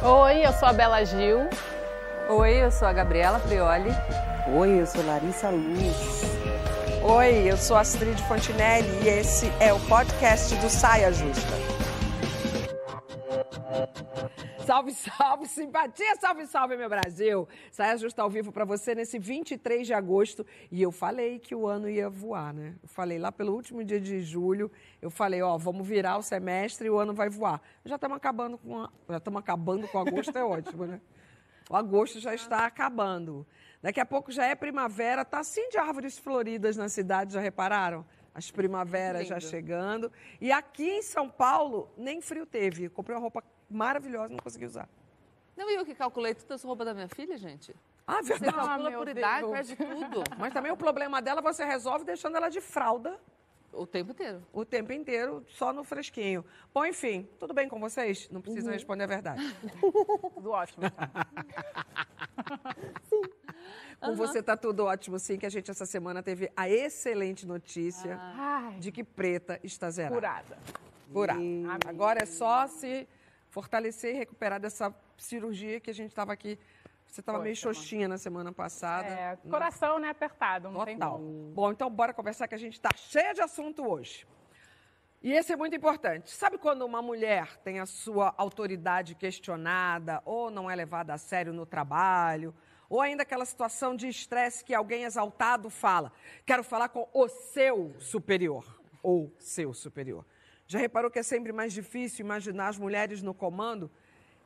Oi, eu sou a Bela Gil. Oi, eu sou a Gabriela Prioli. Oi, eu sou Larissa Luz. Oi, eu sou Astrid Fontinelli e esse é o podcast do Saia Justa. Salve, salve, simpatia, salve, salve, meu Brasil! Saia Justa ao vivo para você nesse 23 de agosto. E eu falei que o ano ia voar, né? Eu falei lá pelo último dia de julho, eu falei, ó, vamos virar o semestre e o ano vai voar. Já estamos acabando com a... já estamos acabando com agosto, é ótimo, né? O agosto já está acabando. Daqui a pouco já é primavera, tá assim de árvores floridas na cidade, já repararam? As primaveras já chegando. E aqui em São Paulo, nem frio teve. Eu comprei uma roupa maravilhosa, não consegui usar. Não, e eu que calculei toda essa roupa da minha filha, gente? Ah, Você verdade. calcula Ah, por idade, perde tudo. Mas também o problema dela você resolve deixando ela de fralda O tempo inteiro. o tempo inteiro, só no fresquinho. Bom, enfim, tudo bem com vocês? Não precisam responder a verdade. Tudo ótimo. Com você tá tudo ótimo, sim, que a gente essa semana teve a excelente notícia Ai, de que preta está zerada. curada. Curada. Agora é só se fortalecer e recuperar dessa cirurgia que a gente estava aqui. Você estava meio xoxinha na semana passada. É, né? coração, né, apertado, não tem Total. como. Bom, então bora conversar que a gente está cheia de assunto hoje. E esse é muito importante. Sabe quando uma mulher tem a sua autoridade questionada ou não é levada a sério no trabalho? Ou ainda aquela situação de estresse que alguém exaltado fala: quero falar com o seu superior ou seu superior. Já reparou que é sempre mais difícil imaginar as mulheres no comando?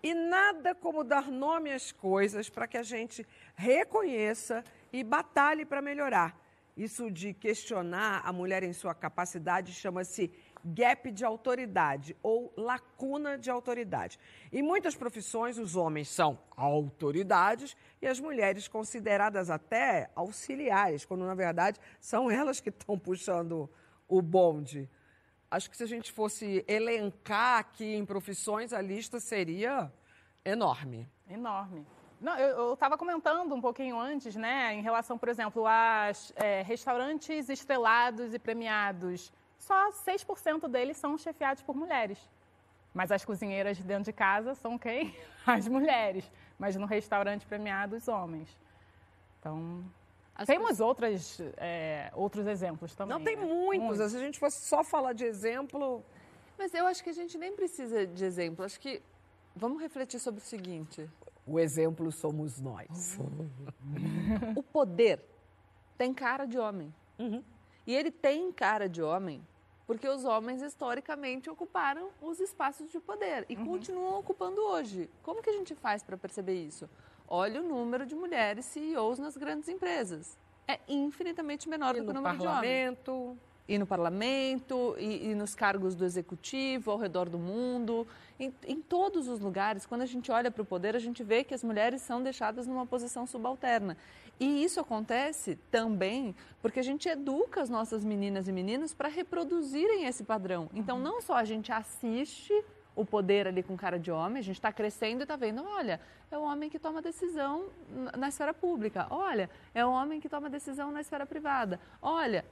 E nada como dar nome às coisas para que a gente reconheça e batalhe para melhorar. Isso de questionar a mulher em sua capacidade chama-se gap de autoridade ou lacuna de autoridade. Em muitas profissões, os homens são autoridades e as mulheres consideradas até auxiliares, quando na verdade são elas que estão puxando o bonde. Acho que se a gente fosse elencar aqui em profissões, a lista seria enorme. Enorme. Não, eu estava comentando um pouquinho antes, né, em relação, por exemplo, a é, restaurantes estrelados e premiados. Só 6% deles são chefiados por mulheres. Mas as cozinheiras de dentro de casa são quem? As mulheres. Mas no restaurante premiado, os homens. Então, As temos outras, é, outros exemplos também. Não tem né? muitos. Se a gente fosse só falar de exemplo, Mas eu acho que a gente nem precisa de exemplo. Acho que vamos refletir sobre o seguinte: o exemplo somos nós. o poder tem cara de homem. E ele tem cara de homem porque os homens historicamente ocuparam os espaços de poder e continuam ocupando hoje. Como que a gente faz para perceber isso? Olha o número de mulheres CEOs nas grandes empresas. É infinitamente menor E do que o número de homens. parlamento. E no parlamento, e, e nos cargos do executivo, ao redor do mundo, em, em todos os lugares, quando a gente olha para o poder, a gente vê que as mulheres são deixadas numa posição subalterna. E isso acontece também porque a gente educa as nossas meninas e meninos para reproduzirem esse padrão. Então, não só a gente assiste o poder ali com cara de homem, a gente está crescendo e está vendo, olha, é o homem que toma decisão na- esfera pública, olha, é o homem que toma decisão na esfera privada, olha,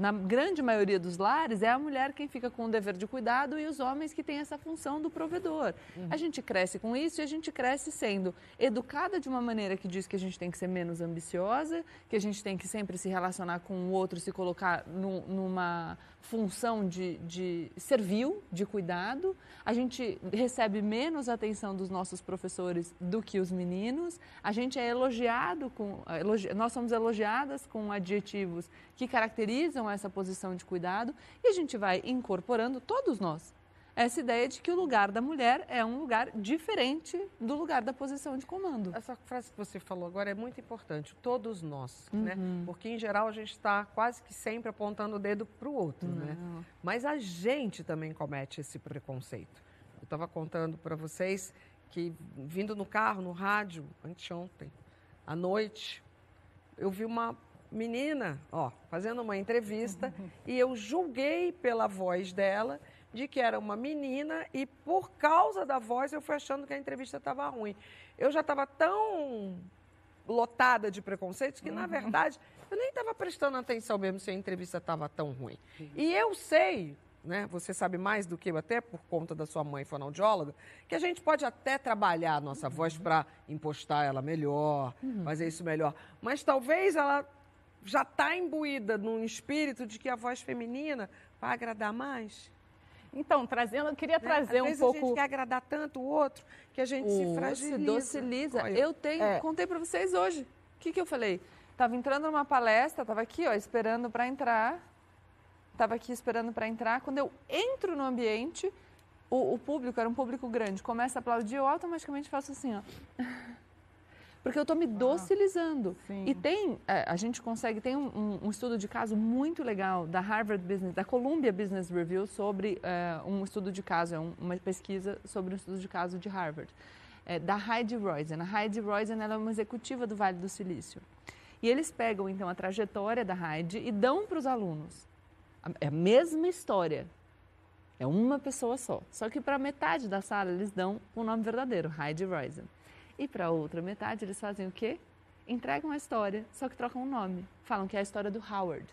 na grande maioria dos lares, é a mulher quem fica com o dever de cuidado e os homens que têm essa função do provedor. A gente cresce com isso e a gente cresce sendo educada de uma maneira que diz que a gente tem que ser menos ambiciosa, que a gente tem que sempre se relacionar com o outro, se colocar nu- numa função de, de servil, de cuidado. A gente recebe menos atenção dos nossos professores do que os meninos. A gente é elogiado com, elogi- nós somos elogiadas com adjetivos que caracterizam essa posição de cuidado e a gente vai incorporando todos nós essa ideia de que o lugar da mulher é um lugar diferente do lugar da posição de comando. Essa frase que você falou agora é muito importante. Todos nós, né? Porque, em geral, a gente está quase que sempre apontando o dedo para o outro, né? Mas a gente também comete esse preconceito. Eu estava contando para vocês que, vindo no carro, no rádio, anteontem, à noite, eu vi uma menina, ó, fazendo uma entrevista e eu julguei pela voz dela de que era uma menina e por causa da voz eu fui achando que a entrevista estava ruim. Eu já estava tão lotada de preconceitos que, na verdade, eu nem estava prestando atenção mesmo se a entrevista estava tão ruim. E eu sei né? Você sabe mais do que eu, até por conta da sua mãe fonoaudióloga, que a gente pode até trabalhar a nossa voz para impostar ela melhor, fazer isso melhor. Mas talvez ela já está imbuída num espírito de que a voz feminina vai agradar mais. Então, trazendo, eu queria né? trazer Às um vezes pouco. a gente quer agradar tanto o outro que a gente se Ou fragiliza. se dociliza. Olha, Eu tenho, É. contei para vocês hoje. O que, que eu falei? Tava entrando numa palestra, tava aqui, ó, esperando para entrar. Tava aqui esperando para entrar. Quando eu entro no ambiente, o, o público era um público grande, começa a aplaudir, eu automaticamente faço assim, ó. Porque eu estou me docilizando. sim. E tem, é, a gente consegue, tem um, um- um estudo de caso muito legal da Harvard Business, da Columbia Business Review sobre é, um estudo de caso, é um- uma pesquisa sobre um estudo de caso de Harvard, é, da Heidi Roizen. A Heidi Roizen ela é uma executiva do Vale do Silício. E eles pegam, então, a trajetória da Heidi e dão para os alunos. É a mesma história, é uma pessoa só. Só que para metade da sala eles dão o nome verdadeiro, Heidi Roizen. E para a outra metade eles fazem o quê? Entregam a história, só que trocam o nome. Falam que é a história do Howard.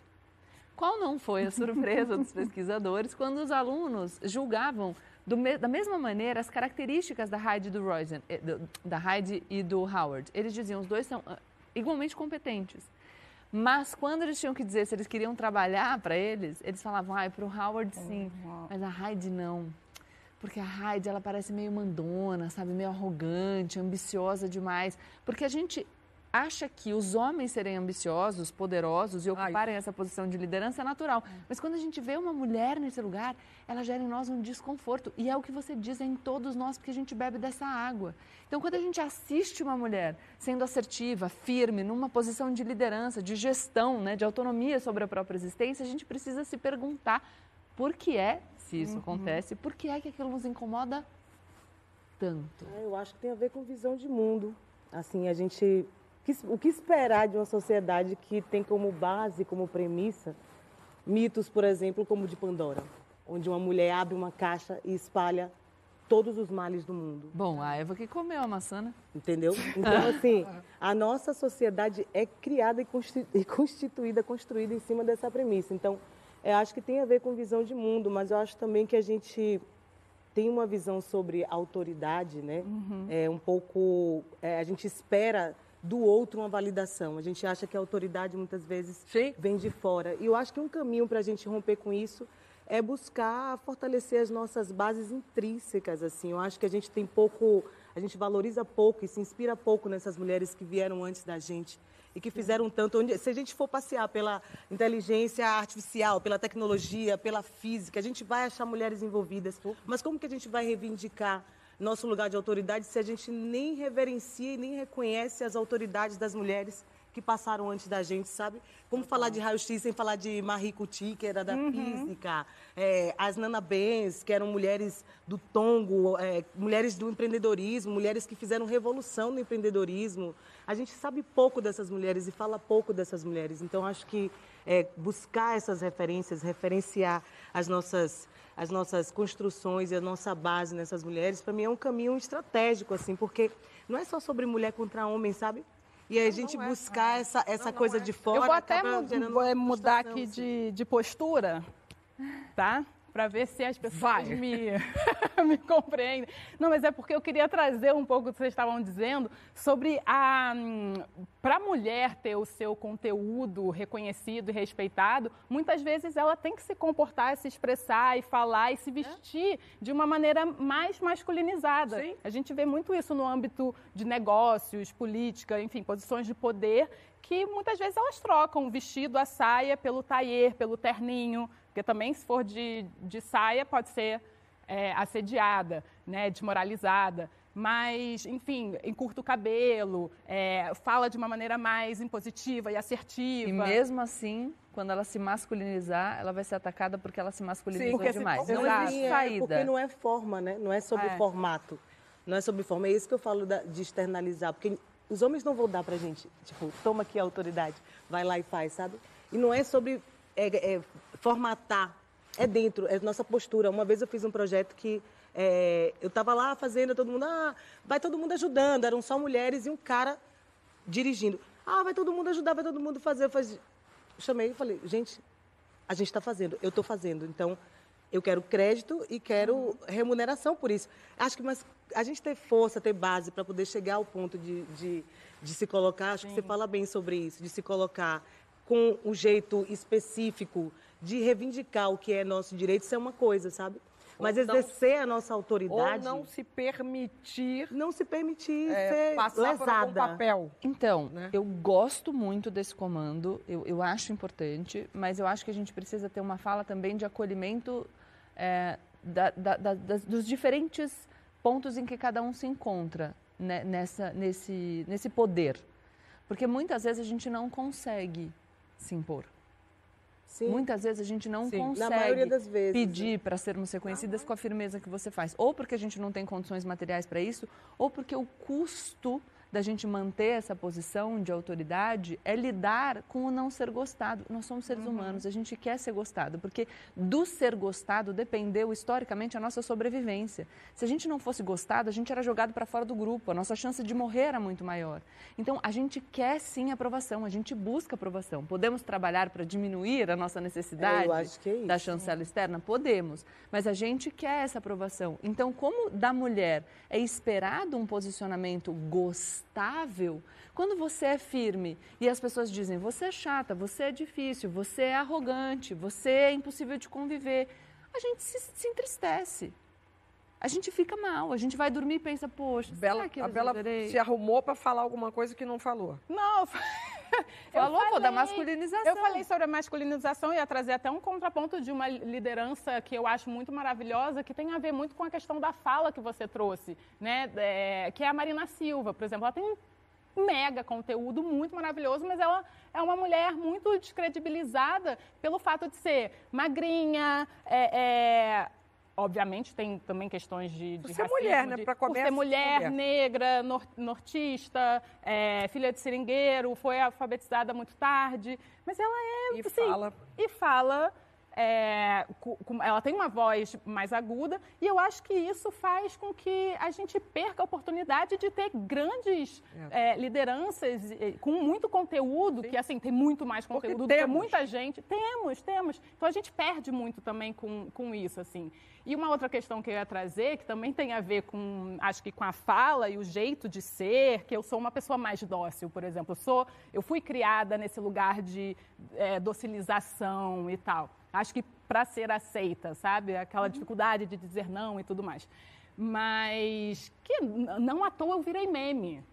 Qual não foi a surpresa dos pesquisadores quando os alunos julgavam me- da mesma maneira as características da Heidi, do eh, do- da Heidi e do Howard? Eles diziam os dois são ah, igualmente competentes. Mas quando eles tinham que dizer se eles queriam trabalhar para eles, eles falavam, ah, para o Howard sim, mas a Heidi não. Porque a Heidi, ela parece meio mandona, sabe? Meio arrogante, ambiciosa demais. Porque a gente acha que os homens serem ambiciosos, poderosos e ocuparem essa posição de liderança é natural. Mas quando a gente vê uma mulher nesse lugar, ela gera em nós um desconforto. E é o que você diz é em todos nós, porque a gente bebe dessa água. Então, quando a gente assiste uma mulher sendo assertiva, firme, numa posição de liderança, de gestão, né, de autonomia sobre a própria existência, a gente precisa se perguntar por que é, se isso acontece, por que é que aquilo nos incomoda tanto? Ah, Eu acho que tem a ver com visão de mundo. Assim, a gente. O que esperar de uma sociedade que tem como base, como premissa, mitos, por exemplo, como o de Pandora, onde uma mulher abre uma caixa e espalha todos os males do mundo. Bom, a Eva que comeu a maçã, né? Entendeu? Então, assim, a nossa sociedade é criada e e constituída, construída em cima dessa premissa. Então, eu acho que tem a ver com visão de mundo, mas eu acho também que a gente tem uma visão sobre autoridade, né? É um pouco. é, a gente espera do outro uma validação. A gente acha que a autoridade muitas vezes Sim. vem de fora. E eu acho que um caminho para a gente romper com isso é buscar fortalecer as nossas bases intrínsecas. Assim, eu acho que a gente tem pouco, a gente valoriza pouco e se inspira pouco nessas mulheres que vieram antes da gente e que fizeram tanto. Se a gente for passear pela inteligência artificial, pela tecnologia, pela física, a gente vai achar mulheres envolvidas. Mas como que a gente vai reivindicar nosso lugar de autoridade se a gente nem reverencia e nem reconhece as autoridades das mulheres que passaram antes da gente, sabe? Como falar de raio-x sem falar de Marie Curie, que era da física, é, as Nana Benz, que eram mulheres do tongo, é, mulheres do empreendedorismo, mulheres que fizeram revolução no empreendedorismo. A gente sabe pouco dessas mulheres e fala pouco dessas mulheres. Então, acho que é, buscar essas referências, referenciar as nossas as nossas construções e a nossa base nessas mulheres, para mim é um caminho estratégico, assim, porque não é só sobre mulher contra homem, sabe? E a gente buscar essa, essa coisa de fora. Eu vou até eh, mudar aqui assim. de, de postura, tá? Para ver se as pessoas Vai. me, me compreendem. Não, mas é porque eu queria trazer um pouco do que vocês estavam dizendo sobre a. Para a mulher ter o seu conteúdo reconhecido e respeitado, muitas vezes ela tem que se comportar, se expressar e falar e se vestir de uma maneira mais masculinizada. Sim. A gente vê muito isso no âmbito de negócios, política, enfim, posições de poder, que muitas vezes elas trocam o vestido, a saia, pelo taier, pelo terninho, porque também se for de, de saia pode ser é, assediada, né, desmoralizada. Mas, enfim, encurta o cabelo, é, fala de uma maneira mais impositiva e assertiva. E mesmo assim, quando ela se masculinizar, ela vai ser atacada porque ela se masculinizou porque se- demais. Não Exato. existe Sim, é, saída. Porque não é forma, né? Não é sobre É. formato. Não é sobre forma. É isso que eu falo da- de externalizar. Porque os homens não vão dar pra gente, tipo, toma aqui a autoridade, vai lá e faz, sabe? E não é sobre é, é, formatar. É dentro, é nossa postura. Uma vez eu fiz um projeto que é, eu estava lá fazendo, todo mundo, ah, vai todo mundo ajudando. Eram só mulheres e um cara dirigindo. Ah, vai todo mundo ajudar, vai todo mundo fazer. Eu faz- chamei e falei, gente, a gente está fazendo, eu estou fazendo. Então, Eu quero crédito e quero remuneração por isso. Acho que mas a gente ter força, ter base para poder chegar ao ponto de, de, de se colocar, acho Sim. que você fala bem sobre isso, de se colocar com um jeito específico de reivindicar o que é nosso direito, isso é uma coisa, sabe? Mas ou exercer não, a nossa autoridade. Ou não se permitir. Não se permitir é, ser passar lesada. por um papel. Então, né? eu gosto muito desse comando, eu, eu acho importante, mas eu acho que a gente precisa ter uma fala também de acolhimento é, da, da, da, dos diferentes pontos em que cada um se encontra né, nessa, nesse, nesse poder. Porque muitas vezes a gente não consegue se impor. Sim. Muitas vezes a gente não Sim. consegue vezes, pedir né? para sermos reconhecidas com a firmeza que você faz. Ou porque a gente não tem condições materiais para isso, ou porque o custo da gente manter essa posição de autoridade é lidar com o não ser gostado. Nós somos seres uhum. humanos, a gente quer ser gostado, porque do ser gostado dependeu historicamente a nossa sobrevivência. Se a gente não fosse gostado, a gente era jogado para fora do grupo, a nossa chance de morrer era muito maior. Então, a gente quer sim aprovação, a gente busca aprovação. Podemos trabalhar para diminuir a nossa necessidade é da chancela externa? Podemos, mas a gente quer essa aprovação. Então, como da mulher é esperado um posicionamento gostado, estável, quando você é firme e as pessoas dizem você é chata, você é difícil, você é arrogante, você é impossível de conviver, a gente se, se entristece. A gente fica mal, a gente vai dormir e pensa, poxa, Bela, que a Bela se arrumou para falar alguma coisa que não falou. Não, falou falei, da masculinização. Eu falei sobre a masculinização e ia trazer até um contraponto de uma liderança que eu acho muito maravilhosa, que tem a ver muito com a questão da fala que você trouxe, né? É, que é a Marina Silva, por exemplo. Ela tem um mega conteúdo muito maravilhoso, mas ela é uma mulher muito descredibilizada pelo fato de ser magrinha, é, é, obviamente tem também questões de, de ser racismo, mulher, né? Para começar. ser mulher, mulher. negra, nor, nortista, é, filha de seringueiro, foi alfabetizada muito tarde, mas ela é e assim, fala e fala é, ela tem uma voz mais aguda e eu acho que isso faz com que a gente perca a oportunidade de ter grandes é. É, lideranças com muito conteúdo, Sim. que assim, tem muito mais conteúdo do que muita gente. Temos, temos. Então a gente perde muito também com, com isso, assim. E uma outra questão que eu ia trazer, que também tem a ver com, acho que com a fala e o jeito de ser, que eu sou uma pessoa mais dócil, por exemplo. Eu, sou, eu fui criada nesse lugar de é, docilização e tal. Acho que para ser aceita, sabe? Aquela uhum. dificuldade de dizer não e tudo mais. Mas que não à toa eu virei meme.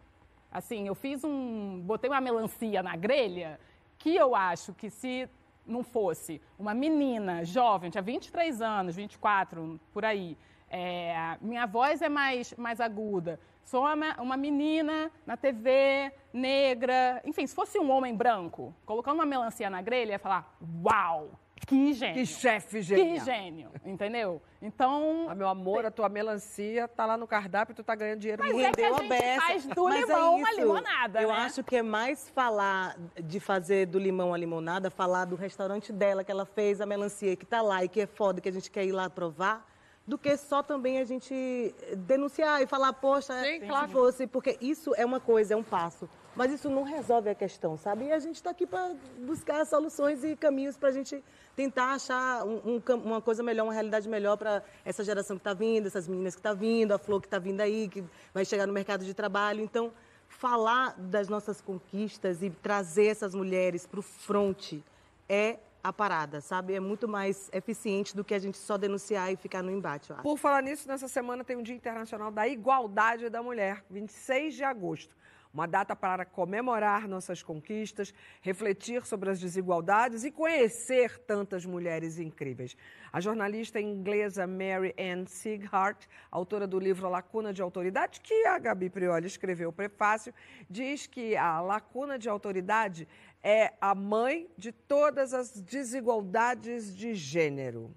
Assim, eu fiz um. botei uma melancia na grelha que eu acho que se não fosse uma menina jovem, tinha 23 anos, 24, por aí, é, minha voz é mais, mais aguda, sou uma, uma menina na TV, negra, enfim, se fosse um homem branco, colocando uma melancia na grelha, ia falar: Uau, que gênio. Que chefe gênio. Que gênio, entendeu? Então... Ah, meu amor, a tua melancia tá lá no cardápio e tu tá ganhando dinheiro. Mas é que a gente beça. faz do Mas é limão é uma limonada, Eu né? acho que é mais falar de fazer do limão a limonada, falar do restaurante dela, que ela fez a melancia, que tá lá e que é foda, que a gente quer ir lá provar, do que só também a gente denunciar e falar, poxa, Sim, claro. se fosse, porque isso é uma coisa, é um passo. Mas isso não resolve a questão, sabe? E a gente está aqui para buscar soluções e caminhos para a gente tentar achar um, um, uma coisa melhor, uma realidade melhor para essa geração que está vindo, essas meninas que estão tá vindo, a flor que está vindo aí, que vai chegar no mercado de trabalho. Então, falar das nossas conquistas e trazer essas mulheres para o fronte é a parada, sabe? É muito mais eficiente do que a gente só denunciar e ficar no embate. Por falar nisso, nessa semana tem o Dia Internacional da Igualdade da Mulher, 26 de agosto uma data para comemorar nossas conquistas, refletir sobre as desigualdades e conhecer tantas mulheres incríveis. A jornalista inglesa Mary Ann Sighart, autora do livro Lacuna de Autoridade, que a Gabi Prioli escreveu o prefácio, diz que a lacuna de autoridade é a mãe de todas as desigualdades de gênero.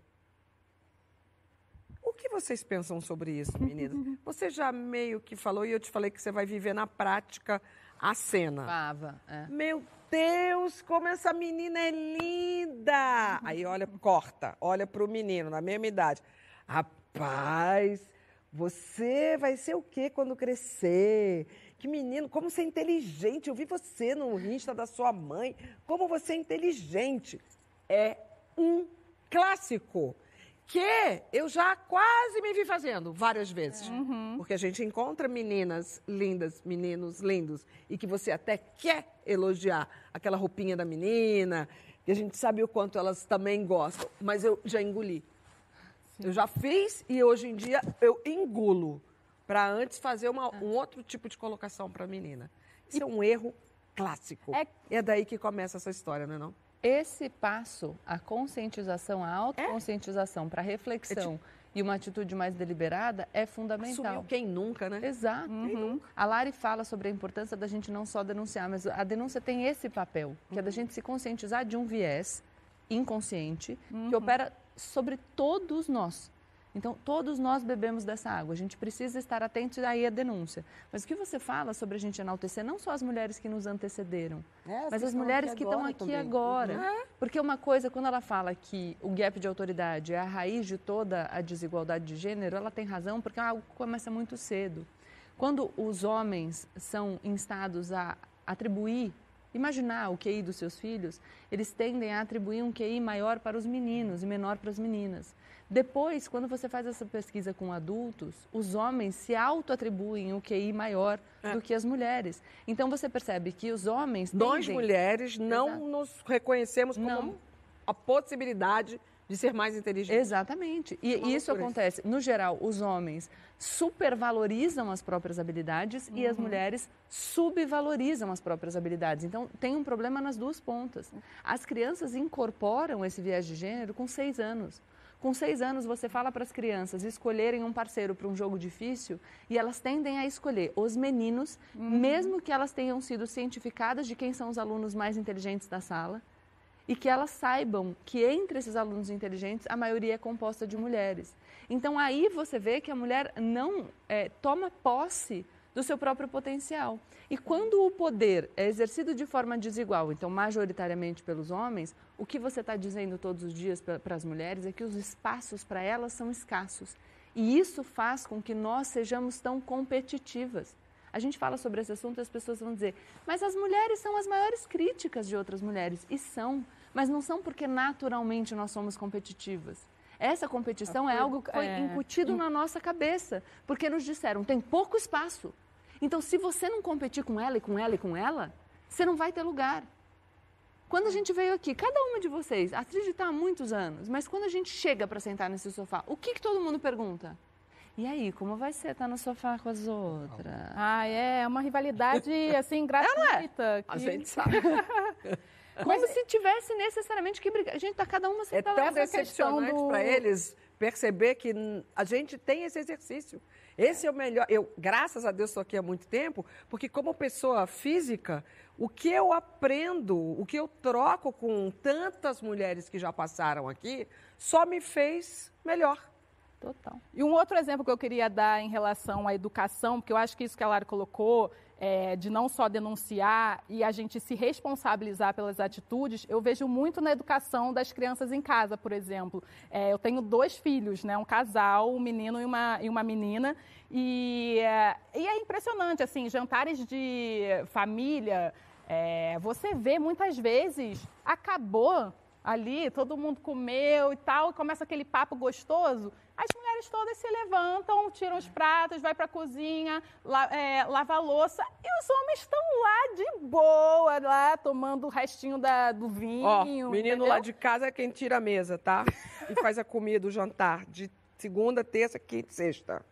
O que vocês pensam sobre isso, meninas? Você já meio que falou, e eu te falei que você vai viver na prática a cena. Fava, é. Meu Deus, como essa menina é linda! Aí olha, corta, olha para o menino, na mesma idade. Rapaz, você vai ser o quê quando crescer? Que menino, como você é inteligente. Eu vi você no Insta da sua mãe. Como você é inteligente. É um clássico. Que eu já quase me vi fazendo várias vezes. Porque a gente encontra meninas lindas, meninos lindos, e que você até quer elogiar aquela roupinha da menina, e a gente sabe o quanto elas também gostam, mas eu já engoli. Eu já fiz e hoje em dia eu engulo para antes fazer uma- um outro tipo de colocação para a menina. Isso é um erro clássico. É- É... daí que começa essa história, não é não? Esse passo, a conscientização, a autoconscientização para reflexão e uma atitude mais deliberada é fundamental. Assumiu quem nunca, né? Exato. A Lari fala sobre a importância da gente não só denunciar, mas a denúncia tem esse papel, que é da gente se conscientizar de um viés inconsciente que opera sobre todos nós. Então, todos nós bebemos dessa água. A gente precisa estar atento aí à denúncia. Mas o que você fala sobre a gente enaltecer não só as mulheres que nos antecederam, É, mas as mulheres que estão aqui também. agora. Porque uma coisa, quando ela fala que o gap de autoridade é a raiz de toda a desigualdade de gênero, ela tem razão, porque é algo que começa muito cedo. Quando os homens são instados a atribuir, imaginar o QI dos seus filhos, eles tendem a atribuir um QI maior para os meninos e menor para as meninas. Depois, quando você faz essa pesquisa com adultos, os homens se auto-atribuem o QI maior do que as mulheres. Então você percebe que os homens Nós, tendem- mulheres, não Exato. nos reconhecemos como Não. a possibilidade de ser mais inteligentes. Exatamente. E Uma isso acontece. No geral, os homens supervalorizam as próprias habilidades e as mulheres subvalorizam as próprias habilidades. Então, tem um problema nas duas pontas. As crianças incorporam esse viés de gênero com seis anos. Com seis anos, você fala para as crianças escolherem um parceiro para um jogo difícil e elas tendem a escolher os meninos, mesmo que elas tenham sido cientificadas de quem são os alunos mais inteligentes da sala e que elas saibam que entre esses alunos inteligentes a maioria é composta de mulheres. Então aí você vê que a mulher não eh, toma posse do seu próprio potencial. E quando o poder é exercido de forma desigual, então majoritariamente pelos homens, o que você está dizendo todos os dias para as mulheres é que os espaços para elas são escassos. E isso faz com que nós sejamos tão competitivas. A gente fala sobre esse assunto e as pessoas vão dizer, mas as mulheres são as maiores críticas de outras mulheres. E são, mas não são porque naturalmente nós somos competitivas. Essa competição é algo que foi é, incutido na nossa cabeça, porque nos disseram, tem pouco espaço. Então, se você não competir com ela e com ela e com ela, você não vai ter lugar. Quando a gente veio aqui, cada uma de vocês, a Trid está há muitos anos, mas quando a gente chega para sentar nesse sofá, o que, que todo mundo pergunta? E aí, como vai ser estar no sofá com as outras? Ah, é uma rivalidade, assim, gratuita. A que- gente sabe. Como se tivesse necessariamente que brigar. Gente, tá cada uma É sentada tão lá. decepcionante questão do- para eles perceber que a gente tem esse exercício. Esse é o melhor. Eu, graças a Deus, estou aqui há muito tempo, porque como pessoa física, o que eu aprendo, o que eu troco com tantas mulheres que já passaram aqui, só me fez melhor. Total. E um outro exemplo que eu queria dar em relação à educação, porque eu acho que isso que a Lara colocou, é, de não só denunciar e a gente se responsabilizar pelas atitudes, eu vejo muito na educação das crianças em casa, por exemplo. É, eu tenho dois filhos, né, um casal, um menino e uma, e uma menina, e é, e é impressionante, assim, jantares de família, é, você vê muitas vezes, acabou ali, todo mundo comeu e tal, e começa aquele papo gostoso, as mulheres todas se levantam, tiram os pratos, vai para a cozinha, la, é, lava a louça, e os homens estão lá de boa, lá tomando o restinho da, do vinho. Ó, menino entendeu? lá de casa é quem tira a mesa, tá? E faz a comida, o jantar, de segunda, terça, quinta e sexta.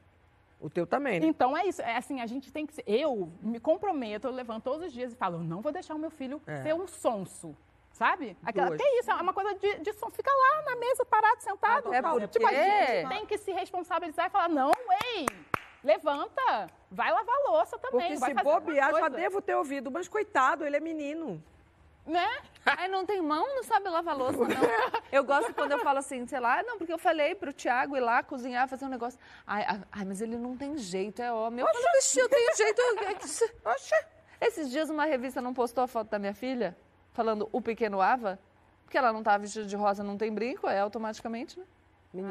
O teu também, né? Então é isso, é assim, a gente tem que ser, eu me comprometo, eu levanto todos os dias e falo, eu não vou deixar o meu filho É. ser um sonso. Sabe? Aquela, Duas. que isso, é uma coisa de, de som. Fica lá na mesa, parado, sentado. É porque- Tipo, a gente tem que se responsabilizar e falar, não, ei, levanta, vai lavar a louça também. Porque vai se bobear, já devo ter ouvido. Mas coitado, ele é menino. Né? Ai, não tem mão, não sabe lavar louça, não. Eu gosto quando eu falo assim, sei lá, não, porque eu falei pro Tiago ir lá cozinhar, fazer um negócio. Ai, ai, ai, mas ele não tem jeito, é homem. Eu falo, "Vixe, eu tenho jeito. Oxe. Esses dias uma revista não postou a foto da minha filha, falando o pequeno Ava, porque ela não tava vestida de rosa, não tem brinco, é automaticamente, né?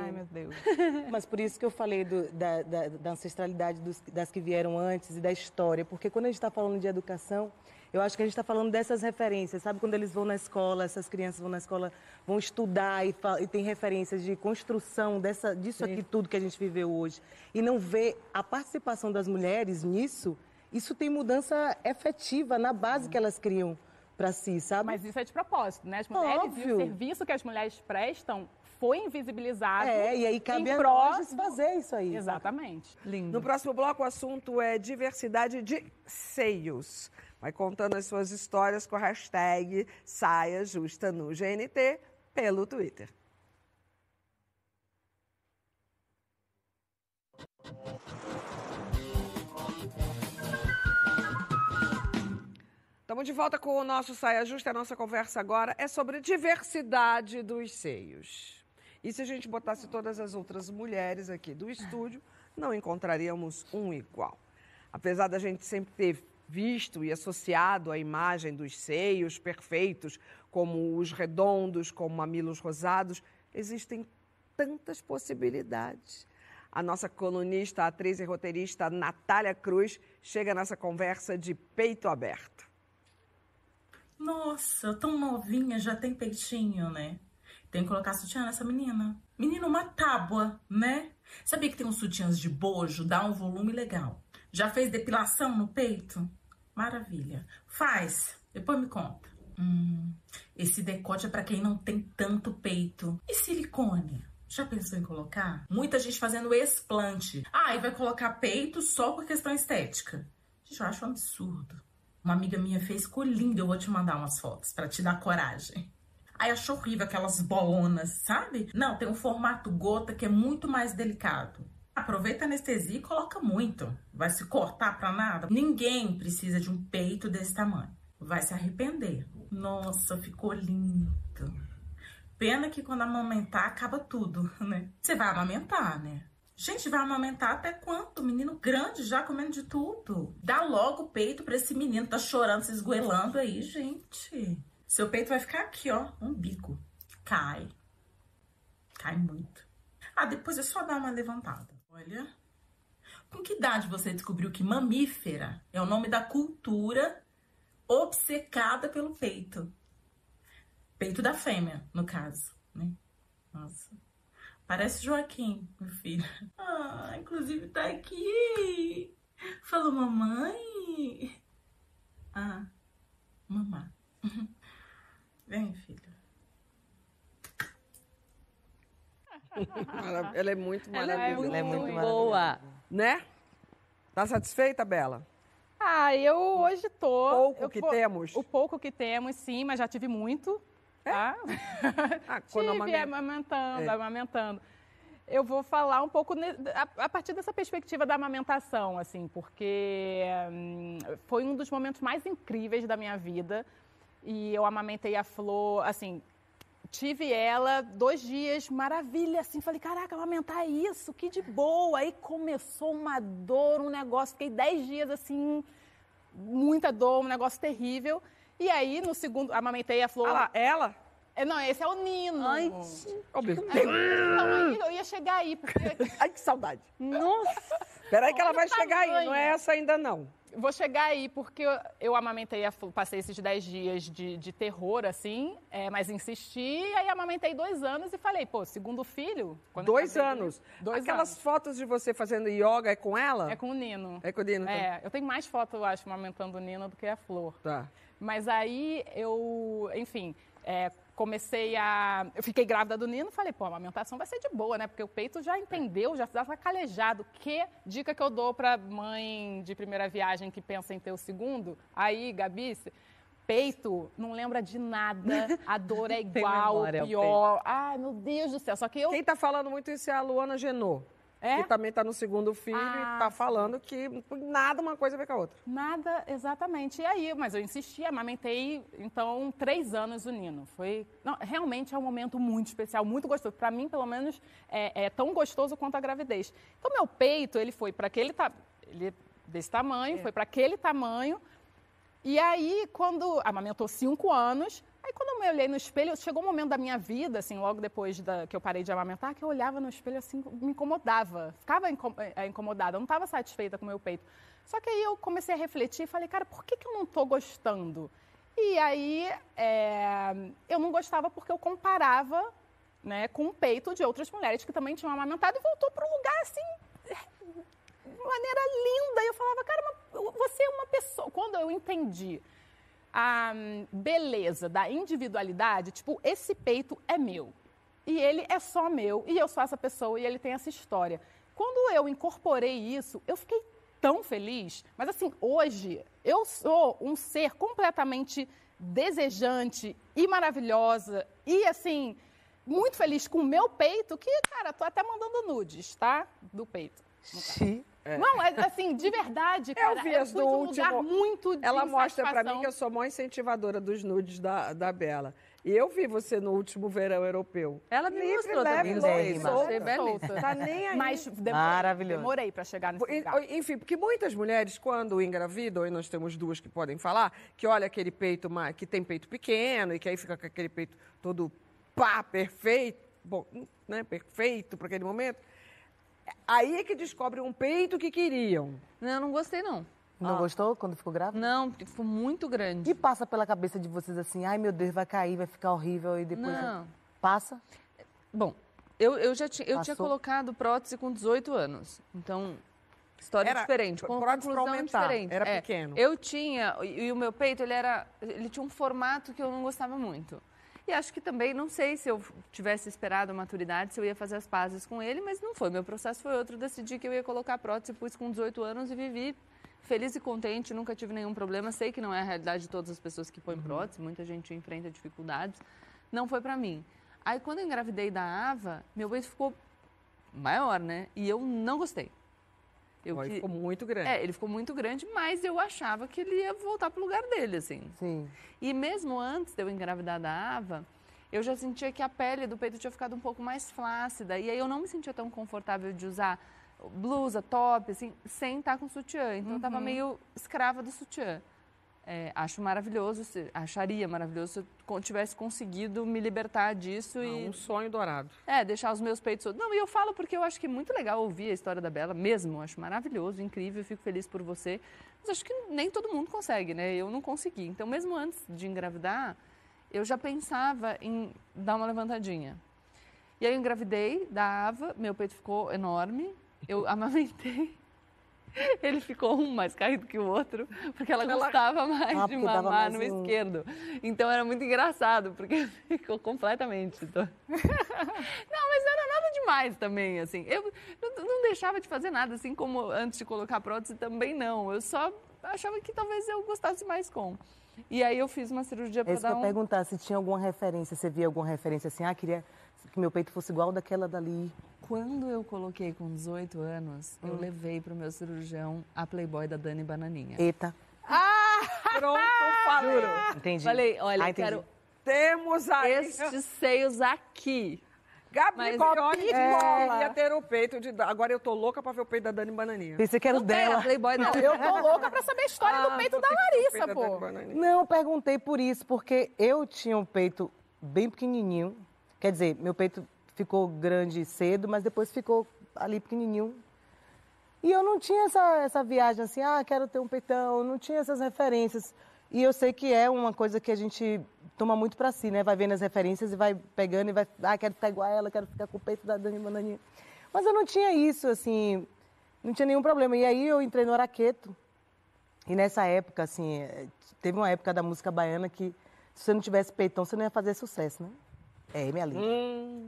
Ai, meu Deus. Mas por isso que eu falei do- da, da- da ancestralidade dos- das que vieram antes e da história, porque quando a gente está falando de educação, Eu acho que a gente está falando dessas referências, sabe? Quando eles vão na escola, essas crianças vão na escola, vão estudar e, e tem referências de construção dessa, disso Sim. aqui tudo que a gente viveu hoje. E não vê a participação das mulheres nisso, isso tem mudança efetiva na base que elas criam para si, sabe? Mas isso é de propósito, né? As mulheres Óbvio. e o serviço que as mulheres prestam foi invisibilizado. É, e aí cabe a pró... nós fazer isso aí. Exatamente. Lindo. No próximo bloco, o assunto é diversidade de seios. Vai contando as suas histórias com a hashtag Saia Justa no GNT pelo Twitter. Estamos de volta com o nosso Saia Justa. A nossa conversa agora é sobre diversidade dos seios. E se a gente botasse todas as outras mulheres aqui do estúdio, não encontraríamos um igual. Apesar da gente sempre ter visto e associado a imagem dos seios perfeitos, como os redondos, como mamilos rosados, existem tantas possibilidades. A nossa colunista, atriz e roteirista Natália Cruz chega nessa conversa de peito aberto. Nossa, tão novinha, já tem peitinho, né? Tem que colocar sutiã nessa menina. Menina, uma tábua, né? Sabia que tem uns sutiãs de bojo, dá um volume legal. Já fez depilação no peito? Maravilha. Faz. Depois me conta. Hum, esse decote é para quem não tem tanto peito. E silicone? Já pensou em colocar? Muita gente fazendo explante. Ah, e vai colocar peito só por questão estética. Gente, eu acho um absurdo. Uma amiga minha fez, ficou lindo. Eu vou te mandar umas fotos para te dar coragem. Aí achou horrível aquelas bolonas, sabe? Não, tem um formato gota que é muito mais delicado. Aproveita a anestesia e coloca muito. Vai se cortar pra nada? Ninguém precisa de um peito desse tamanho. Vai se arrepender. Nossa, ficou lindo. Pena que quando amamentar acaba tudo, né? Você vai amamentar, né? Gente, vai amamentar até quanto? Menino grande já comendo de tudo. Dá logo o peito pra esse menino. Tá chorando, se esgoelando aí, gente. Seu peito vai ficar aqui, ó, um bico. Cai. Cai muito. Ah, depois é só dar uma levantada. Olha. Com que idade você descobriu que mamífera é o nome da cultura obcecada pelo peito? Peito da fêmea, no caso, né? Nossa. Parece Joaquim, meu filho. Ah, inclusive tá aqui. Falou mamãe. Ah, mamãe. Vem, filho. Ela é muito maravilhosa. Ela é muito, boa. Né? Tá satisfeita, Bela? Ah, eu hoje tô. Pouco eu, que temos? O pouco que temos, sim, mas já tive muito. É? Tá? Ah, quando tive amamentando, é. amamentando. Eu vou falar um pouco a, partir dessa perspectiva da amamentação, assim, porque hum, foi um dos momentos mais incríveis da minha vida e eu amamentei a Flor, assim, tive ela dois dias, maravilha, assim, falei, caraca, amamentar isso, que de boa. Aí começou uma dor, um negócio, fiquei dez dias, assim, muita dor, um negócio terrível. E aí, no segundo, amamentei a Flor... Ah lá, ela? É, não, esse é o Nino. Ai, oh, meu Deus. Então, eu ia chegar aí, porque... Ai, que saudade. Nossa! Peraí que ela vai chegar aí, não é essa ainda não. Vou chegar aí, porque eu, eu amamentei, a, passei esses 10 dias de, de terror, assim, é, mas insisti, e aí amamentei dois anos e falei, pô, segundo filho... dois anos? Dois Aquelas anos. fotos de você fazendo yoga é com ela? É com o Nino. É com o Nino? É, eu tenho mais fotos, eu acho, amamentando o Nino do que a Flor. Tá. Mas aí eu, enfim, é, comecei a. Eu fiquei grávida do Nino, falei, pô, a amamentação vai ser de boa, né? Porque o peito já entendeu, já estava calejado. Que dica que eu dou para mãe de primeira viagem que pensa em ter o segundo? Aí, Gabi, peito não lembra de nada, a dor é igual, memória, pior. Ai, meu Deus do céu. Só que eu. Quem está falando muito isso é a Luana Genô. É? Que também está no segundo filho ah, e está falando que nada uma coisa a ver com a outra. Nada, exatamente. E aí, mas eu insisti, amamentei, então, três anos o Nino. Foi, não, realmente é um momento muito especial, muito gostoso. Para mim, pelo menos, é, é, tão gostoso quanto a gravidez. Então, meu peito, ele foi para aquele, ta... ele é desse tamanho, é. foi para aquele tamanho. E aí, quando amamentou cinco anos, aí quando me olhei no espelho, chegou um momento da minha vida, assim, logo depois da, que eu parei de amamentar, que eu olhava no espelho assim, me incomodava. Ficava incom é, incomodada, eu não estava satisfeita com o meu peito. Só que aí eu comecei a refletir e falei, cara, por que, que eu não estou gostando? E aí é, eu não gostava porque eu comparava né, com o peito de outras mulheres que também tinham amamentado e voltou para um lugar assim, de maneira linda. E eu falava, cara, você é uma pessoa. Quando eu entendi a beleza da individualidade, tipo, esse peito é meu. E ele é só meu, e eu sou essa pessoa, e ele tem essa história. Quando eu incorporei isso, eu fiquei tão feliz. Mas assim, hoje eu sou um ser completamente desejante e maravilhosa e assim, muito feliz com o meu peito, que, cara, tô até mandando nudes, tá? Do peito. Sim. É. Não, é assim, de verdade, cara. Eu vi as do um último. muito Ela mostra para mim que eu sou maior incentivadora dos nudes da, da Bela. E eu vi você no último verão europeu. Ela me Livre, mostrou leve, também. solta. Tá nem aí. Mas demorei, demorei para chegar nesse E- lugar. Enfim, porque muitas mulheres, quando engravidam, e nós temos duas que podem falar, que olha aquele peito que tem peito pequeno e que aí fica com aquele peito todo pá, perfeito, bom, né, perfeito para aquele momento. Aí é que descobrem um peito que queriam. Não, eu não gostei, não. Não gostou quando ficou grávida? Não, porque ficou muito grande. E passa pela cabeça de vocês assim, ai meu Deus, vai cair, vai ficar horrível e depois. Não. Passa? Bom, eu, eu já tinha, eu tinha colocado prótese com 18 anos. Então, história Era diferente. Com prótese conclusão aumentar, diferente. era É, pequeno. Eu tinha, e, e o meu peito, ele era. Ele tinha um formato que eu não gostava muito. E acho que também, não sei se eu tivesse esperado a maturidade, se eu ia fazer as pazes com ele, mas não foi. Meu processo foi outro. Decidi que eu ia colocar prótese, pus com 18 anos e vivi feliz e contente, nunca tive nenhum problema. Sei que não é a realidade de todas as pessoas que põem prótese, muita gente enfrenta dificuldades. Não foi pra mim. Aí, quando eu engravidei da Ava, meu peito ficou maior, né? E eu não gostei. Eu que- ficou muito grande. É, ele ficou muito grande, mas eu achava que ele ia voltar pro lugar dele, assim. Sim. E mesmo antes de eu engravidar da Ava, eu já sentia que a pele do peito tinha ficado um pouco mais flácida. E aí eu não me sentia tão confortável de usar blusa, top, assim, sem estar com sutiã. Então eu tava meio escrava do sutiã. É, acho maravilhoso, se- acharia maravilhoso se eu tivesse conseguido me libertar disso Ah, e um sonho dourado. é, deixar os meus peitos. Não, e eu falo porque eu acho que é muito legal ouvir a história da Bela, mesmo. Acho maravilhoso, incrível, fico feliz por você. Mas acho que nem todo mundo consegue, né? Eu não consegui. Então, mesmo antes de engravidar, eu já pensava em dar uma levantadinha. E aí eu engravidei da Ava, meu peito ficou enorme, eu amamentei. Ele ficou um mais caído que o outro, porque ela gostava mais Ah, de porque dava mamar mais no um- esquerdo. Então era muito engraçado, porque ficou completamente. não, mas não era nada demais também, assim. Eu não, deixava de fazer nada, assim como antes de colocar prótese também não. Eu só achava que talvez eu gostasse mais com. E aí eu fiz uma cirurgia É para eu dar ia um... perguntar, se tinha alguma referência, você via alguma referência assim, ah, queria que meu peito fosse igual daquela dali. Quando eu coloquei com 18 anos, Hum. eu levei para o meu cirurgião a Playboy da Dani Bananinha. Eita, Pronto, falei. entendi. Falei, olha, Ah, eu entendi. quero Temos aí. estes seios aqui. Gabi Mas- Copini É. ia ter o peito de. Agora eu tô louca pra ver o peito da Dani Bananinha. Pensei que era o dela. Playboy dela. Eu tô louca pra saber a história Ah, do peito da Larissa, peito da pô. Bananinha. Não, eu perguntei por isso, porque eu tinha um peito bem pequenininho. Quer dizer, meu peito ficou grande cedo, mas depois ficou ali pequenininho. E eu não tinha essa, essa viagem assim, ah, quero ter um peitão, não tinha essas referências. E eu sei que é uma coisa que a gente toma muito pra si, né? Vai vendo as referências e vai pegando e vai, ah, quero ficar igual a ela, quero ficar com o peito da Dani Bananinha. Mas eu não tinha isso, assim, não tinha nenhum problema. E aí eu entrei no Araqueto, e nessa época, assim, eh, teve uma época da música baiana que se você não tivesse peitão, você não ia fazer sucesso, né? É, minha linda.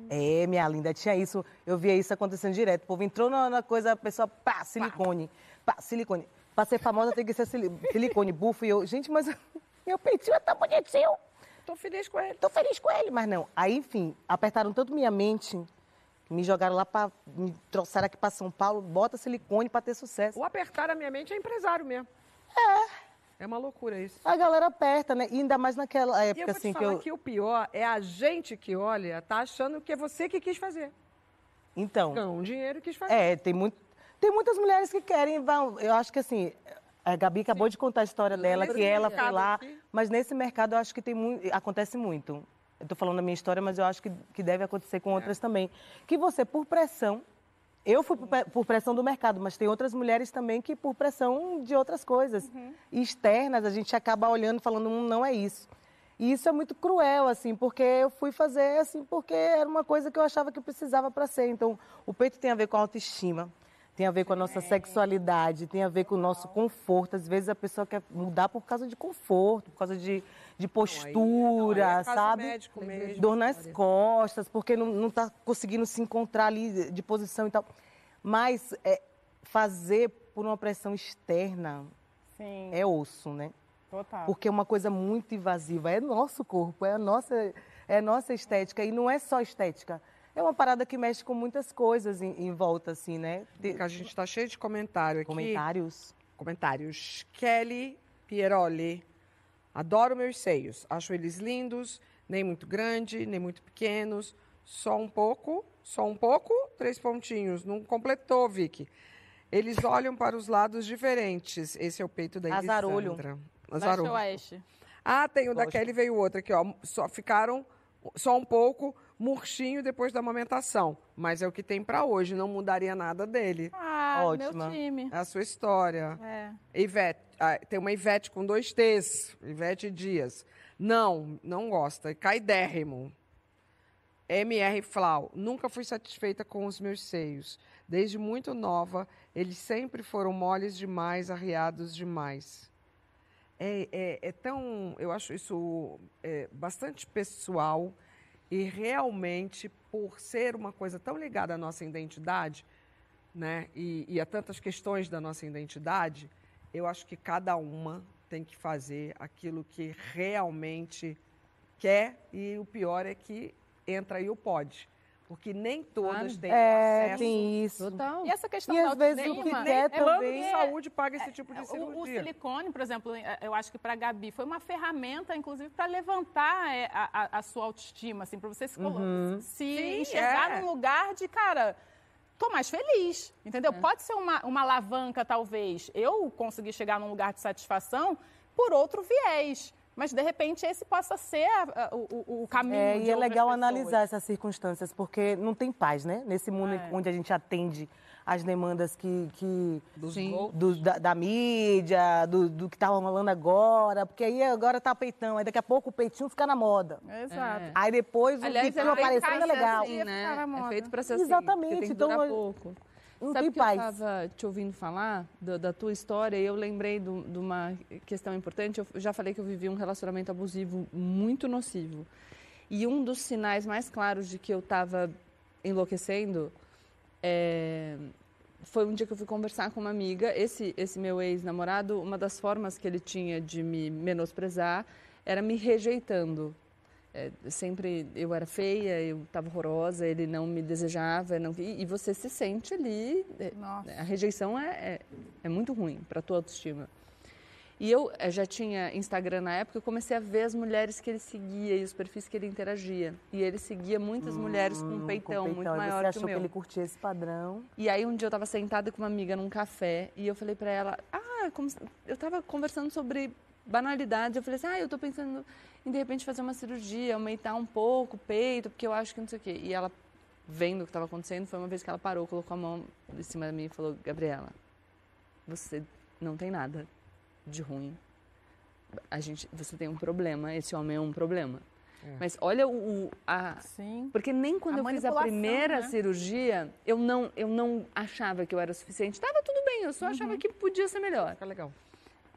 É, minha linda. Tinha isso, eu via isso acontecendo direto. O povo entrou na, na coisa, a pessoa, pá, silicone. Pá, silicone. Pra ser famosa tem que ser sili- silicone, bufo. E eu, gente, mas meu peitinho é tão bonitinho. Tô feliz com ele. Tô feliz com ele, mas não. Aí, enfim, apertaram tanto minha mente, me jogaram lá pra. me trouxeram aqui pra São Paulo, bota silicone pra ter sucesso. O apertar a minha mente é empresário mesmo. É. É uma loucura isso. A galera aperta, né? E ainda mais naquela E eu época, vou assim, te que falar eu. que o pior é a gente que olha, tá achando que é você que quis fazer. Então. Ganhou um dinheiro e quis fazer. É, tem, muito, tem muitas mulheres que querem, vão, eu acho que assim, a Gabi acabou de contar a história dela, que ela foi lá, Mas nesse mercado eu acho que tem muito, acontece muito. Eu estou falando da minha história, mas eu acho que, que deve acontecer com outras também. Que você, por pressão, eu fui por, por pressão do mercado, mas tem outras mulheres também que por pressão de outras coisas externas, a gente acaba olhando e falando, hum, não é isso. E isso é muito cruel, assim, porque eu fui fazer, assim, porque era uma coisa que eu achava que precisava para ser. Então, o peito tem a ver com a autoestima, tem a ver com a nossa sexualidade, tem a ver com o nosso conforto. Às vezes a pessoa quer mudar por causa de conforto, por causa de, de postura, não, aí é sabe? médico mesmo. Dor nas costas, porque não, não tá conseguindo se encontrar ali de posição e tal. Mas é, fazer por uma pressão externa Sim, é osso, né? total. Porque é uma coisa muito invasiva. É nosso corpo, é a nossa, é a nossa estética. E não é só estética. É uma parada que mexe com muitas coisas em, em volta, assim, né? De- A gente está cheio de comentário aqui. comentários. Comentários. Kelly Pieroli. Adoro meus seios. Acho eles lindos, nem muito grande, nem muito pequenos. Só um pouco, só um pouco, três pontinhos. Não completou, Vicky. Eles olham para os lados diferentes. Esse é o peito da Azarolho. ou oeste? Ah, tem o da Gosto. Kelly veio outro aqui, ó. Só ficaram só um pouco murchinho depois da amamentação. Mas é o que tem para hoje, não mudaria nada dele. Ah, Ótima. meu time. É a sua história. É. Ivete, ah, tem uma Ivete com dois T's, Ivete Dias. Não, não gosta. Caidérrimo. MR Flau, nunca fui satisfeita com os meus seios. Desde muito nova, eles sempre foram moles demais, arriados demais. É, é, é tão. Eu acho isso é, bastante pessoal e realmente, por ser uma coisa tão ligada à nossa identidade, né, e, e a tantas questões da nossa identidade, eu acho que cada uma tem que fazer aquilo que realmente quer e o pior é que entra aí o pode. Porque nem todas Claro. têm É, acesso. tem isso. Total. E essa questão E da às vezes o que quer é também- de saúde paga esse tipo de O, o cirurgia. silicone, por exemplo, eu acho que para a Gabi foi uma ferramenta, inclusive, para levantar a, a- a sua autoestima, assim, para você se, colo- se Sim, enxergar é. num lugar de, cara, tô mais feliz, entendeu? É. Pode ser uma, uma alavanca, talvez. Eu consegui chegar num lugar de satisfação por outro viés. Mas, de repente, esse possa ser a- a- o, o- caminho É, e é legal pessoas. analisar essas circunstâncias, porque não tem paz, né? Nesse mundo É. onde a gente atende as demandas que, que Sim. do- da, da mídia, do, do que tá rolando agora, porque aí agora tá peitão, aí daqui a pouco o peitinho fica na moda. Exato. É. Aí depois Aliás, o é peitinho feito aparecendo é legal. assim, né? Ficar na É moda. feito para ser assim. Exatamente, porque tem que então, durar pouco. Não Sabe tem que paz. eu estava te ouvindo falar do- da tua história e eu lembrei do- de uma questão importante. Eu já falei que eu vivi um relacionamento abusivo muito nocivo. E um dos sinais mais claros de que eu estava enlouquecendo é, foi um dia que eu fui conversar com uma amiga. Esse, esse meu ex-namorado, uma das formas que ele tinha de me menosprezar era me rejeitando. É, sempre eu era feia, eu estava horrorosa, ele não me desejava, não, e, e você se sente ali. é, Nossa. A rejeição é, é, é muito ruim para a tua autoestima. E eu eh, já tinha Instagram na época, eu comecei a ver as mulheres que ele seguia e os perfis que ele interagia. E ele seguia muitas mulheres com um Hum, peitão, com muito peitão. E maior você que achou o meu. que ele curtia esse padrão? E aí um dia eu estava sentada com uma amiga num café e eu falei para ela, ah, como eu estava conversando sobre banalidades, eu falei assim, ah, eu estou pensando em de repente fazer uma cirurgia, aumentar um pouco o peito, porque eu acho que não sei o quê. E ela, vendo o que estava acontecendo, foi uma vez que ela parou, colocou a mão em cima de mim e falou, Gabriela, você não tem nada de ruim. A gente, você tem um problema, esse homem é um problema. Mas olha o, o- a, Sim. porque nem quando A eu fiz a primeira né? cirurgia, eu não, eu não achava que eu era suficiente. Tava tudo bem, eu só Uhum. achava que podia ser melhor. Fica legal.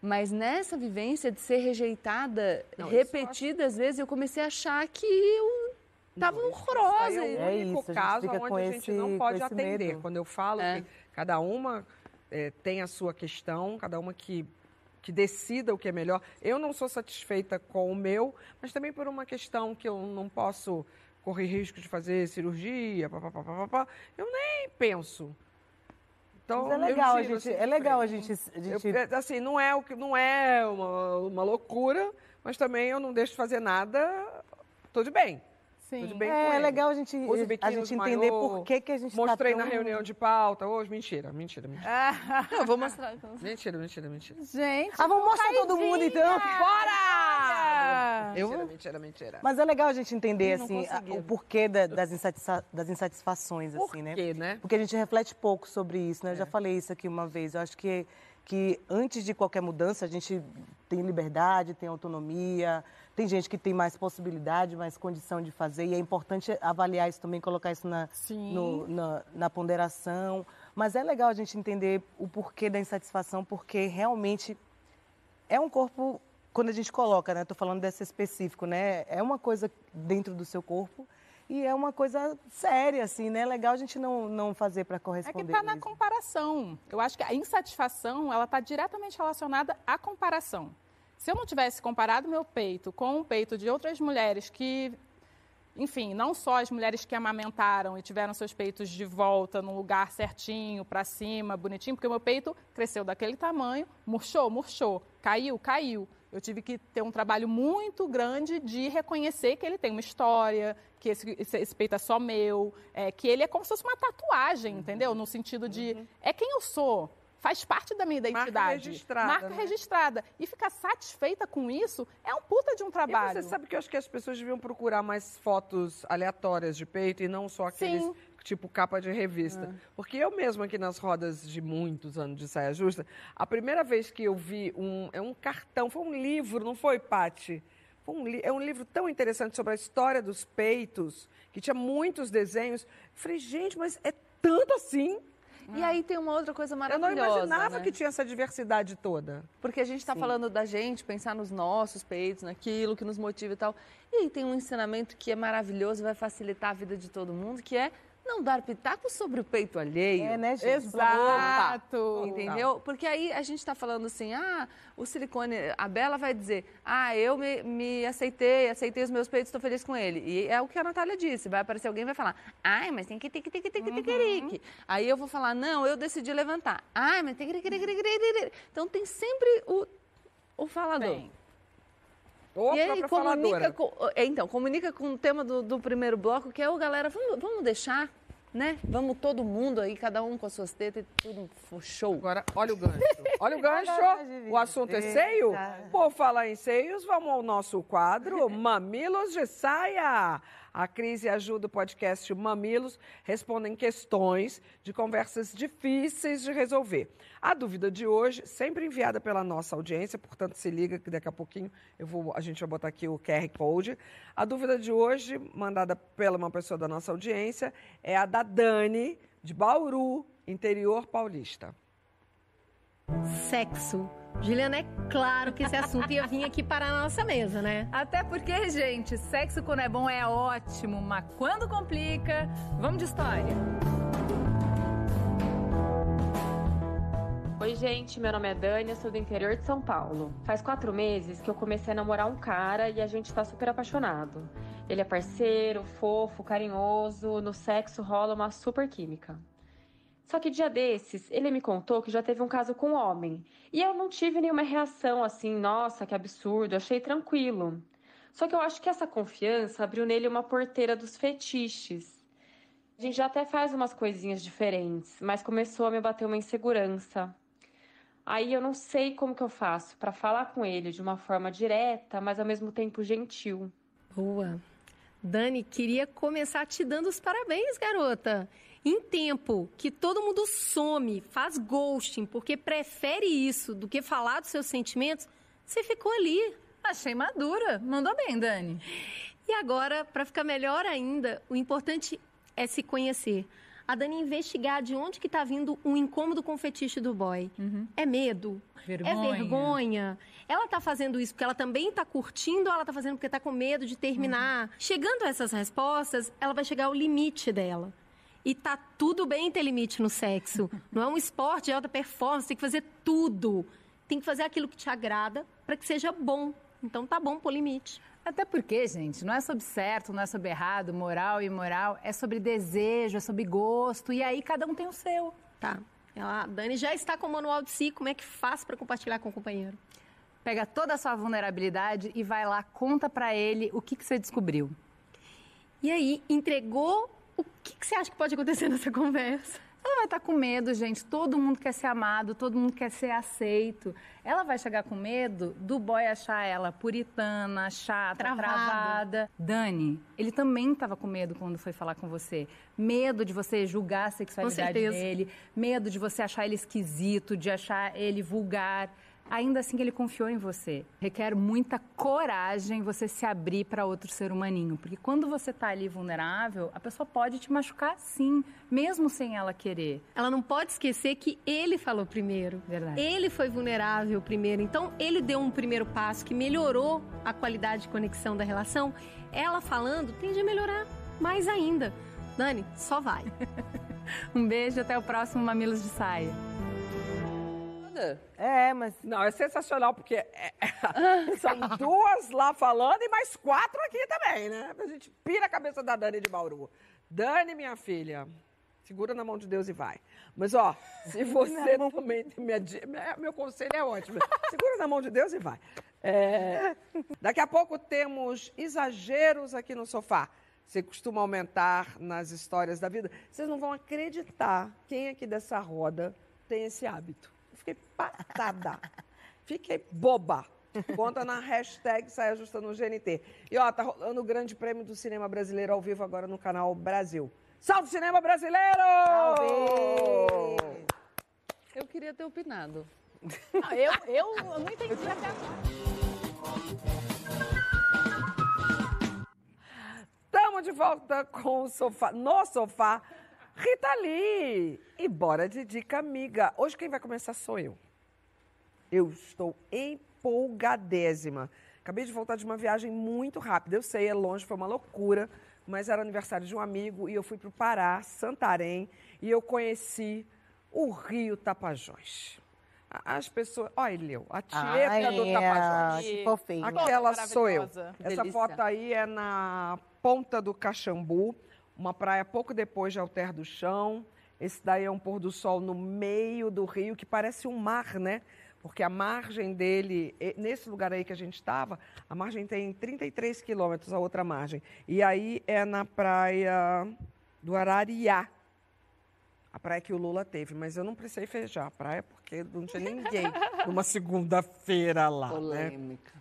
Mas nessa vivência de ser rejeitada Não, isso eu repetidas vezes, eu comecei a achar que eu tava Não, isso- horrorosa. isso é o É único isso, a gente caso fica onde com a gente esse- não pode atender. medo. Quando eu falo É. que cada uma eh, tem a sua questão, cada uma que, que decida o que é melhor. Eu não sou satisfeita com o meu, mas também por uma questão que eu não posso correr risco de fazer cirurgia, papapá, papapá, eu nem penso. Então, Mas é eu legal, a gente, é legal a gente, a Eu- gente é, assim, não é, o que, não é uma, uma loucura, mas também eu não deixo de fazer nada, tô de bem. Sim. Tudo bem É, com é legal a gente, a gente entender maiô. por que, que a gente Mostrei tá na tão... reunião de pauta hoje. Mentira, mentira, mentira. Ah, Eu vou mostrar. Mentira, mentira, mentira. gente. Ah, vamos mostrar todo mundo então? Bora! Eu- Mentira, mentira, mentira. Mas é legal a gente entender, Não assim, o porquê da- das, insatisfa- das insatisfações, Por assim, né? quê, né? Porque a gente reflete pouco sobre isso, né? Eu já falei isso aqui uma vez. Eu acho que, que antes de qualquer mudança, a gente tem liberdade, tem autonomia, tem gente que tem mais possibilidade, mais condição de fazer, e é importante avaliar isso também, colocar isso na, no- na, na ponderação. Mas é legal a gente entender o porquê da insatisfação, porque realmente é um corpo, quando a gente coloca, né? Estou falando desse específico, né? É uma coisa dentro do seu corpo e é uma coisa séria, assim, né? É legal a gente não, não fazer para É corresponder. que está na comparação. Eu acho que a insatisfação ela está diretamente relacionada à comparação. Se eu não tivesse comparado meu peito com o peito de outras mulheres que, enfim, não só as mulheres que amamentaram e tiveram seus peitos de volta no lugar certinho, para cima, bonitinho, porque o meu peito cresceu daquele tamanho, murchou, murchou, caiu, caiu. Eu tive que ter um trabalho muito grande de reconhecer que ele tem uma história, que esse, esse- peito é só meu, é, que ele é como se fosse uma tatuagem, entendeu? No sentido de é quem eu sou, faz parte da minha Marca identidade. registrada, Marca né? registrada. E ficar satisfeita com isso é um puta de um E trabalho. você sabe que eu acho que as pessoas deviam procurar mais fotos aleatórias de peito e não só aqueles Sim. tipo capa de revista. Porque eu mesmo aqui nas rodas de muitos anos de saia justa, a primeira vez que eu vi um é um cartão, foi um livro, não foi, Pati? Foi um é um livro tão interessante sobre a história dos peitos, que tinha muitos desenhos. Falei, gente, mas é tanto assim? E aí tem uma outra coisa Eu maravilhosa. não imaginava né? que tinha essa diversidade toda. Porque a gente está falando da gente, pensar nos nossos peitos, naquilo que nos motiva e tal. E aí tem um ensinamento que é maravilhoso, vai facilitar a vida de todo mundo, que é não dar pitaco sobre o peito alheio. É, né, gente? Exato. Entendeu? Porque aí a gente está falando assim, ah, o silicone, a Bela vai dizer, ah, eu me, me aceitei, aceitei os meus peitos, estou feliz com ele. E é o que a Natália disse, vai aparecer alguém e vai falar, ai, mas tem que ter que ter que ter que ter que Aí eu vou falar, não, eu decidi levantar. Ai, mas tem que ter que ter que ter Então tem sempre o, o falador. Tem. Ou E aí comunica com, é, então, comunica com o tema do, do primeiro bloco, que é o galera, vamos, vamos deixar, né? Vamos todo mundo aí, cada um com as suas tetas, e tudo show. Agora, olha o gancho. Olha o gancho. O assunto é seio? Por falar em seios, vamos ao nosso quadro Mamilos de Saia. A Cris e ajuda o podcast Mamilos respondem questões de conversas difíceis de resolver. A dúvida de hoje, sempre enviada pela nossa audiência, portanto se liga que daqui a pouquinho eu vou, a gente vai botar aqui o QR Code. A dúvida de hoje, mandada pela uma pessoa da nossa audiência, é a da Dani, de Bauru, interior paulista. Sexo. Juliana, é claro que esse assunto ia vir aqui parar na nossa mesa, né? Até porque, gente, sexo quando é bom é ótimo, mas quando complica, vamos de história. Oi, gente, meu nome é Dani, eu sou do interior de São Paulo. Faz quatro meses que eu comecei a namorar um cara e a gente tá super apaixonado. Ele é parceiro, fofo, carinhoso, no sexo rola uma super química. Só que dia desses, ele me contou que já teve um caso com um homem. E eu não tive nenhuma reação assim, nossa, que absurdo, achei tranquilo. Só que eu acho que essa confiança abriu nele uma porteira dos fetiches. A gente já até faz umas coisinhas diferentes, mas começou a me bater uma insegurança. Aí eu não sei como que eu faço para falar com ele de uma forma direta, mas ao mesmo tempo gentil. Boa. Dani, queria começar te dando os parabéns, garota. Em tempo que todo mundo some, faz ghosting, porque prefere isso do que falar dos seus sentimentos, você ficou ali. Achei madura. Mandou bem, Dani. E agora, para ficar melhor ainda, o importante é se conhecer. A Dani investigar de onde que tá vindo o incômodo com o fetiche do boy. É medo? Vergonha. É vergonha? Ela tá fazendo isso porque ela também tá curtindo ou ela tá fazendo porque tá com medo de terminar? Chegando a essas respostas, ela vai chegar ao limite dela. E tá tudo bem ter limite no sexo. Não é um esporte de alta performance, tem que fazer tudo. Tem que fazer aquilo que te agrada para que seja bom. Então tá bom pôr limite. Até porque, gente, não é sobre certo, não é sobre errado, moral e imoral, é sobre desejo, é sobre gosto, e aí cada um tem o seu. Tá. Ela, a Dani já está com o manual de si, como é que faz para compartilhar com o companheiro? Pega toda a sua vulnerabilidade e vai lá, conta pra ele o que, que você descobriu. E aí, entregou. O que, que você acha que pode acontecer nessa conversa? Ela vai estar com medo, gente. Todo mundo quer ser amado, todo mundo quer ser aceito. Ela vai chegar com medo do boy achar ela puritana, chata, Travado. travada. Dani, ele também estava com medo quando foi falar com você. Medo de você julgar a sexualidade dele, medo de você achar ele esquisito, de achar ele vulgar. Ainda assim que ele confiou em você. Requer muita coragem você se abrir para outro ser humaninho. Porque quando você está ali vulnerável, a pessoa pode te machucar sim, mesmo sem ela querer. Ela não pode esquecer que ele falou primeiro. Verdade. Ele foi vulnerável primeiro. Então, ele deu um primeiro passo que melhorou a qualidade de conexão da relação. Ela falando tende a melhorar mais ainda. Dani, só vai. Um beijo, até o próximo Mamilos de Saia. É, mas Não, é sensacional, porque é- é- são duas lá falando e mais quatro aqui também, né? A gente pira a cabeça da Dani de Bauru. Dani, minha filha, segura na mão de Deus e vai. Mas, ó, se você também... tem Minha, minha- meu conselho é ótimo. Segura na mão de Deus e vai. É, daqui a pouco temos exageros aqui no sofá. Você costuma aumentar nas histórias da vida. Vocês não vão acreditar quem aqui dessa roda tem esse hábito. Eu fiquei patada. Fiquei boba. Conta na hashtag Saia Justa no GNT. E ó, tá rolando o Grande Prêmio do Cinema Brasileiro ao vivo agora no canal Brasil. Salve Cinema Brasileiro! Eu queria ter opinado. Não, eu, eu não entendi até agora. Estamos de volta com o sofá, no sofá, Rita Lee. E bora de dica amiga. Hoje quem vai começar sou eu. Eu estou empolgadésima. Acabei de voltar de uma viagem muito rápida. Eu sei, é longe, foi uma loucura, mas era aniversário de um amigo e eu fui para o Pará, Santarém, e eu conheci o Rio Tapajós. As pessoas. Olha, Leo, a tieta do Tapajós. que fofinho. Aquela sou eu. Essa Delícia. foto aí é na ponta do Caxambu, uma praia pouco depois de Alter do Chão. Esse daí é um pôr do sol no meio do rio, que parece um mar, né? Porque a margem dele, nesse lugar aí que a gente estava, a margem tem 33 quilômetros, a outra margem. E aí é na praia do Arariá. A praia que o Lula teve, mas eu não precisei fechar a praia porque não tinha ninguém numa segunda-feira lá, né? Polêmica.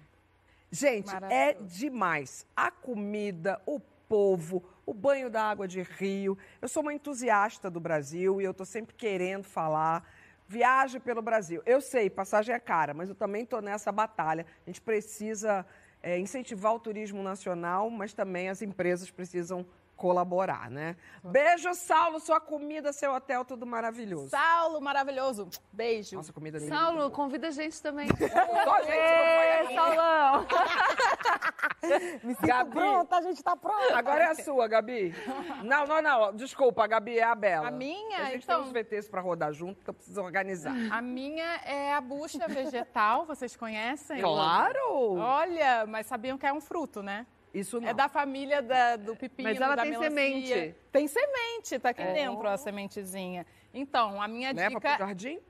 Gente, é demais. A comida, o povo, o banho da água de rio. Eu sou uma entusiasta do Brasil e eu estou sempre querendo falar. Viaje pelo Brasil. Eu sei, passagem é cara, mas eu também estou nessa batalha. A gente precisa é, incentivar o turismo nacional, mas também as empresas precisam colaborar, né? Beijo, Saulo, sua comida, seu hotel, tudo maravilhoso. Saulo, maravilhoso. Beijo. Nossa, comida linda. Saulo, convida a gente também. Só a gente não foi. Saulão! me sinto Gabi. pronta, a gente tá pronta. Agora é a sua, Gabi. Não, não, não. Desculpa, a Gabi é a Bela. A minha? A gente Então- tem uns VTs pra rodar junto, que eu preciso organizar. A minha é a bucha vegetal, vocês conhecem? Claro! Olha, mas sabiam que é um fruto, né? Isso não. É da família da- do pepino, Mas ela da tem melancia. semente. Tem semente, tá aqui dentro a sementezinha. Então, a minha Leva dica... pro jardim?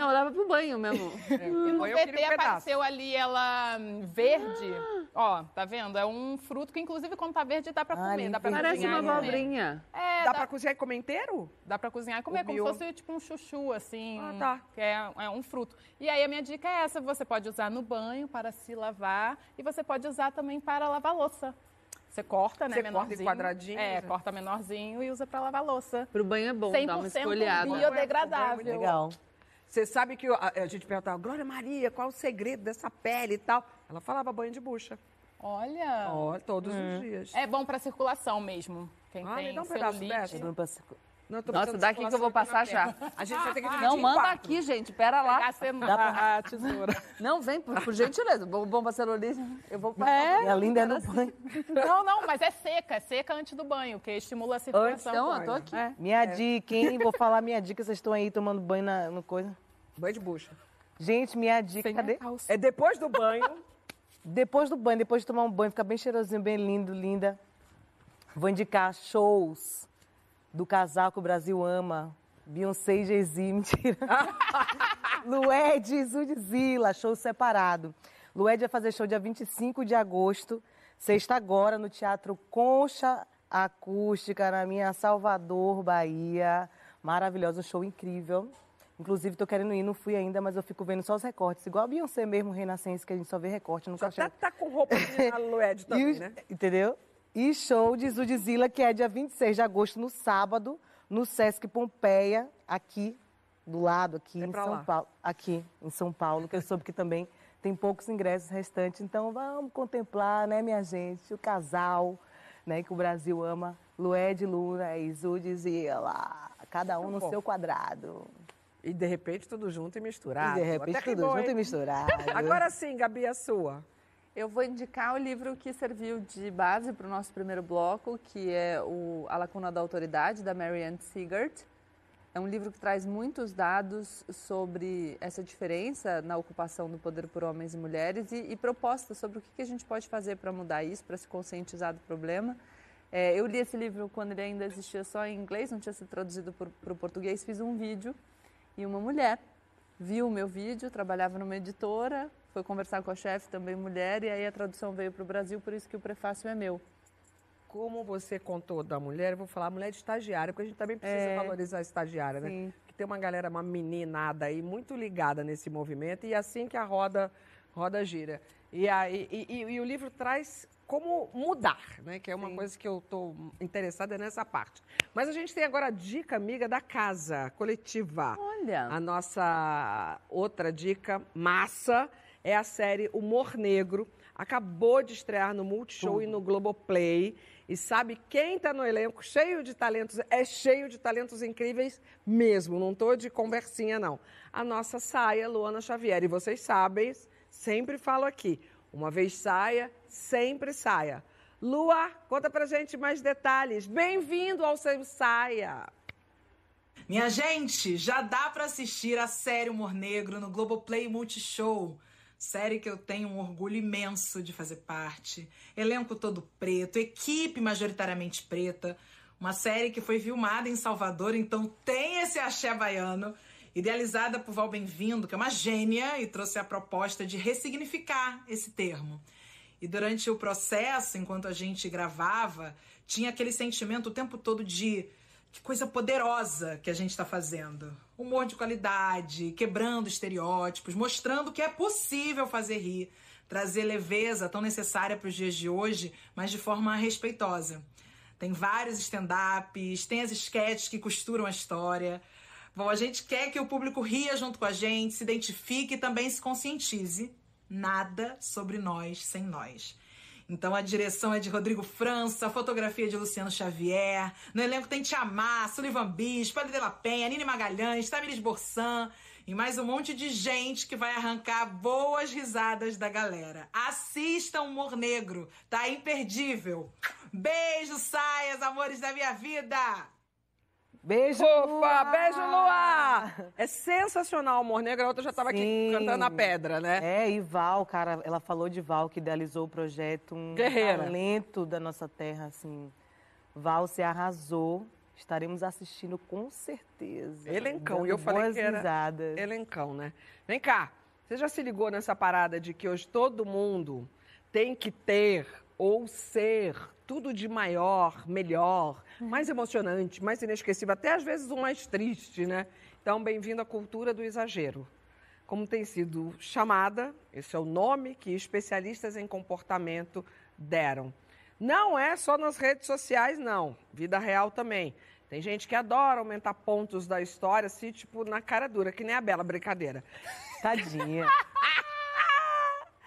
Não, leva pro banho mesmo. É, E no queria um pedaço. apareceu ali ela hum, verde. Ó, tá vendo? É um fruto que, inclusive, quando tá verde, dá pra Ah, comer. Dá pra. Parece cozinhar uma abobrinha. É, Dá dá, pra cozinhar e comer inteiro? dá pra cozinhar e comer, O como bio- se fosse tipo um chuchu, assim. Ah, tá. Que é, é um fruto. E aí, a minha dica é essa. Você pode usar no banho para se lavar. E você pode usar também para lavar louça. Você corta, né, Você corta em menorzinho. quadradinhos, É, né? corta menorzinho e usa para lavar louça. Pro banho é bom, dá uma 100% esfolhada. biodegradável. Legal. Você sabe que a, a gente perguntava, Glória Maria, qual é o segredo dessa pele e tal? Ela falava banho de bucha. Olha. Ó, todos os dias. É bom para circulação mesmo. Quem Ah, tem me dá um pedaço celulite. dessa. Não tô Nossa, daqui que eu vou passar já. A gente vai ter que Não, manda quatro. aqui, gente. Pera lá. Pegar a a, a tesoura. Não, vem, por, por gentileza. Bom, pra celulite. Eu vou passar. É? E a linda é no banho. Não, não, mas é seca, é seca antes do banho, porque estimula a circulação. Então, eu tô aqui. É. Minha dica, hein? Vou falar minha dica. Vocês estão aí tomando banho na, no coisa. Banho de bucha. Gente, minha dica, Sem cadê? É depois do banho. Depois do banho, depois de tomar um banho, fica bem cheirosinho, bem lindo, linda. Vou indicar shows do casal que o Brasil ama. Beyoncé e Jay-Z, mentira. Lued e Zudzilla, show separado. Lued vai fazer show dia 25 de agosto, Sexta agora no Teatro Concha Acústica, na minha Salvador, Bahia. Maravilhosa, um show incrível. Inclusive, tô querendo ir, não fui ainda, mas eu fico vendo só os recortes. Igual a Beyoncé mesmo, Renascença, que a gente só vê recorte, nunca Até chega. tá com roupa de Lued E também, o- né? Entendeu? E show de Zudzilla, que é dia 26 de agosto, no sábado, no Sesc Pompeia, aqui do lado, aqui É em São lá. Paulo. Aqui em São Paulo, que eu soube que também tem poucos ingressos restantes. Então vamos contemplar, né, minha gente, o casal, né, que o Brasil ama, Lued Luna e Zudzilla. Cada um no seu quadrado. E de repente tudo junto e misturado. e de repente Até tudo junto e misturado. Agora sim, Gabi, a sua. Eu vou indicar o livro que serviu de base para o nosso primeiro bloco, que é o A Lacuna da Autoridade, da Marianne Sigart. É um livro que traz muitos dados sobre essa diferença na ocupação do poder por homens e mulheres e, e propostas sobre o que a gente pode fazer para mudar isso, para se conscientizar do problema. É, eu li esse livro quando ele ainda existia só em inglês, não tinha sido traduzido para o português. Fiz um vídeo e uma mulher viu o meu vídeo, trabalhava numa editora, foi conversar com a chefe, também mulher, e aí a tradução veio para o Brasil, por isso que o prefácio é meu. Como você contou da mulher, eu vou falar mulher de estagiária, porque a gente também precisa É. valorizar a estagiária, né? Sim. Que tem uma galera, uma meninada aí muito ligada nesse movimento e assim que a roda, roda gira. E, aí, e, e- e o livro traz como mudar, né? Que é uma Sim. coisa que eu estou interessada nessa parte. Mas a gente tem agora a dica, amiga, da casa coletiva. Olha, A nossa outra dica massa é a série Humor Negro. Acabou de estrear no Multishow e no Globoplay. E sabe quem está no elenco cheio de talentos? É cheio de talentos incríveis mesmo. Não estou de conversinha, não. A nossa saia, Luana Xavier. E vocês sabem, sempre falo aqui. Uma vez saia, sempre saia. Lua, conta pra gente mais detalhes. Bem-vindo ao seu saia. Minha gente, já dá pra assistir a série Humor Negro no Globoplay Multishow. Série que eu tenho um orgulho imenso de fazer parte. Elenco todo preto, equipe majoritariamente preta. Uma série que foi filmada em Salvador, então tem esse axé baiano. Idealizada por Val Bem-vindo, que é uma gênia, e trouxe a proposta de ressignificar esse termo. E durante o processo, enquanto a gente gravava, tinha aquele sentimento o tempo todo de que coisa poderosa que a gente está fazendo. Humor de qualidade, quebrando estereótipos, mostrando que é possível fazer rir, trazer leveza tão necessária para os dias de hoje, mas de forma respeitosa. Tem vários stand-ups, tem as sketches que costuram a história. Bom, a gente quer que o público ria junto com a gente, se identifique e também se conscientize. Nada sobre nós sem nós. Então a direção é de Rodrigo França, a fotografia é de Luciano Xavier. No elenco tem Tiamá, Sullivan Bispo, Ali de la Penha, Nini Magalhães, Tamiris Borsan e mais um monte de gente que vai arrancar boas risadas da galera. Assistam Humor Negro, tá imperdível. Beijo, saias, amores da minha vida! Beijo, Lua! beijo, Lua! É sensacional, Amor Negro. A outra já estava aqui cantando a pedra, né? É, e Val, cara, ela falou de Val, que idealizou o projeto, um Guerreira. talento da nossa terra, assim. Val, você arrasou. Estaremos assistindo com certeza. Elencão. E eu falei que era risadas. elencão, né? Vem cá, você já se ligou nessa parada de que hoje todo mundo tem que ter ou ser tudo de maior, melhor, mais emocionante, mais inesquecível, até às vezes o mais triste, né? Então, bem-vindo à cultura do exagero. Como tem sido chamada, esse é o nome que especialistas em comportamento deram. Não é só nas redes sociais, não. Vida real também. Tem gente que adora aumentar pontos da história, assim, tipo, na cara dura, que nem a Bela Brincadeira. Tadinha.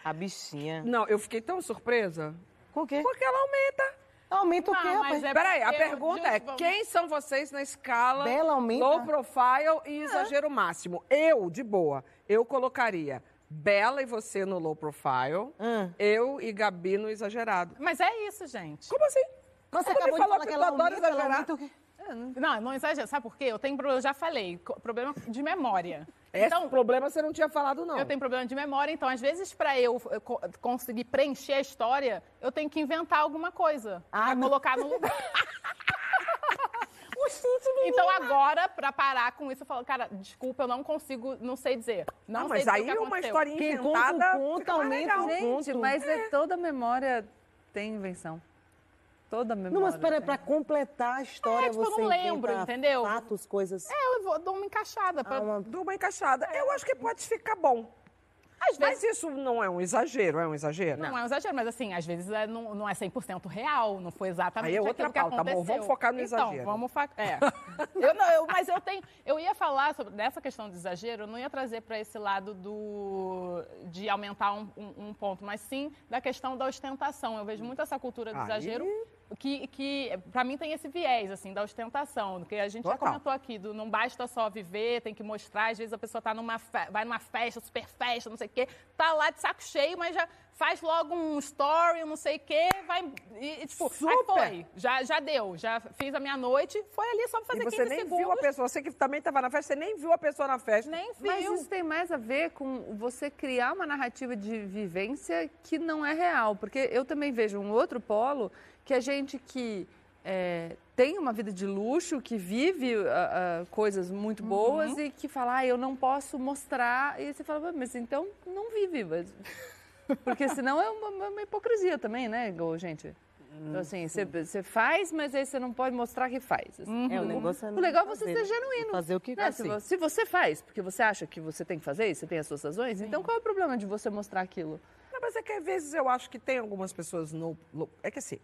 A bichinha. Não, eu fiquei tão surpresa, O quê? porque ela aumenta. Aumenta o quê, Não, mas rapaz? é Peraí, a pergunta é, vamos- quem são vocês na escala Bela aumenta? low profile e exagero máximo? Eu, de boa, eu colocaria Bela e você no low profile, Hum. eu e Gabi no exagerado. Mas é isso, gente. Como assim? Você Ele acabou de falou falar que ela adora aumenta, ela aumenta o quê? Não, não exagero. Sabe por quê? Eu tenho, eu já falei, problema de memória. Esse Então, problema você não tinha falado, não. eu tenho problema de memória, então às vezes para eu eh, co- conseguir preencher a história, eu tenho que inventar alguma coisa Ah, pra não. colocar no lugar. então agora, pra parar com isso, eu falo, cara, desculpa, eu não consigo, não sei dizer. Não mas dizer o aí que uma historinha inventada conta mais aumenta Gente, mas é toda a memória tem invenção. Toda memória. Não, mas peraí, tem. para completar a história, É, tipo, eu você não lembro, entendeu? fatos, coisas... É, eu vou, dou uma encaixada. Pra... Ah, uma- Dou uma encaixada. Eu acho que pode ficar bom. Às vezes. Mas isso não é um exagero, é um exagero? Não é um exagero, mas assim, às vezes é, não, não é 100% real, não foi exatamente Aí é outra aquilo que pauta, amor. aconteceu. Vamos focar no então, exagero. vamos fa... É. eu não, eu- mas eu tenho, eu ia falar sobre dessa questão do exagero, eu não ia trazer para esse lado do de aumentar um, um- um ponto, mas sim da questão da ostentação. Eu vejo muito essa cultura do Aí- exagero que, que para mim tem esse viés assim da ostentação, que a gente já Total. comentou aqui, do não basta só viver, tem que mostrar, às vezes a pessoa tá numa fe- vai numa festa, super festa, não sei o quê, tá lá de saco cheio, mas já faz logo um story, não sei o quê, vai e, e, tipo, aí Super. foi, já já deu, já fiz a minha noite, foi ali só pra E fazer você 15 nem segundos. viu a pessoa. Você que também estava na festa, você nem viu a pessoa na festa. Nem Mas viu. isso tem mais a ver com você criar uma narrativa de vivência que não é real. Porque eu também vejo um outro polo, que é gente que é, tem uma vida de luxo, que vive ah, ah, coisas muito boas e que fala, ah, eu não posso mostrar. E você fala, "Ah, mas então não vive. Mas... Porque senão é uma, uma- hipocrisia também, né, gente? Então, assim, você- faz, mas aí você não pode mostrar que faz. assim. É, o negócio é O legal é você fazer, ser né? genuíno. Fazer o que Né? Se, assim. se você faz, porque você acha que você tem que fazer isso, você tem as suas razões, então qual é o problema de você mostrar aquilo? Não, mas é que às vezes eu acho que tem algumas pessoas no. no- é que assim,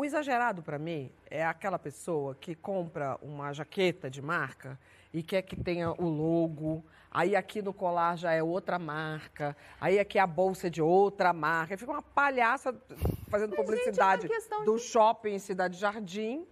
o exagerado para mim é aquela pessoa que compra uma jaqueta de marca e quer que tenha o logo. Aí aqui no colar já é outra marca. Aí aqui a bolsa é de outra marca. Fica uma palhaça fazendo publicidade questão do shopping em Cidade Jardim.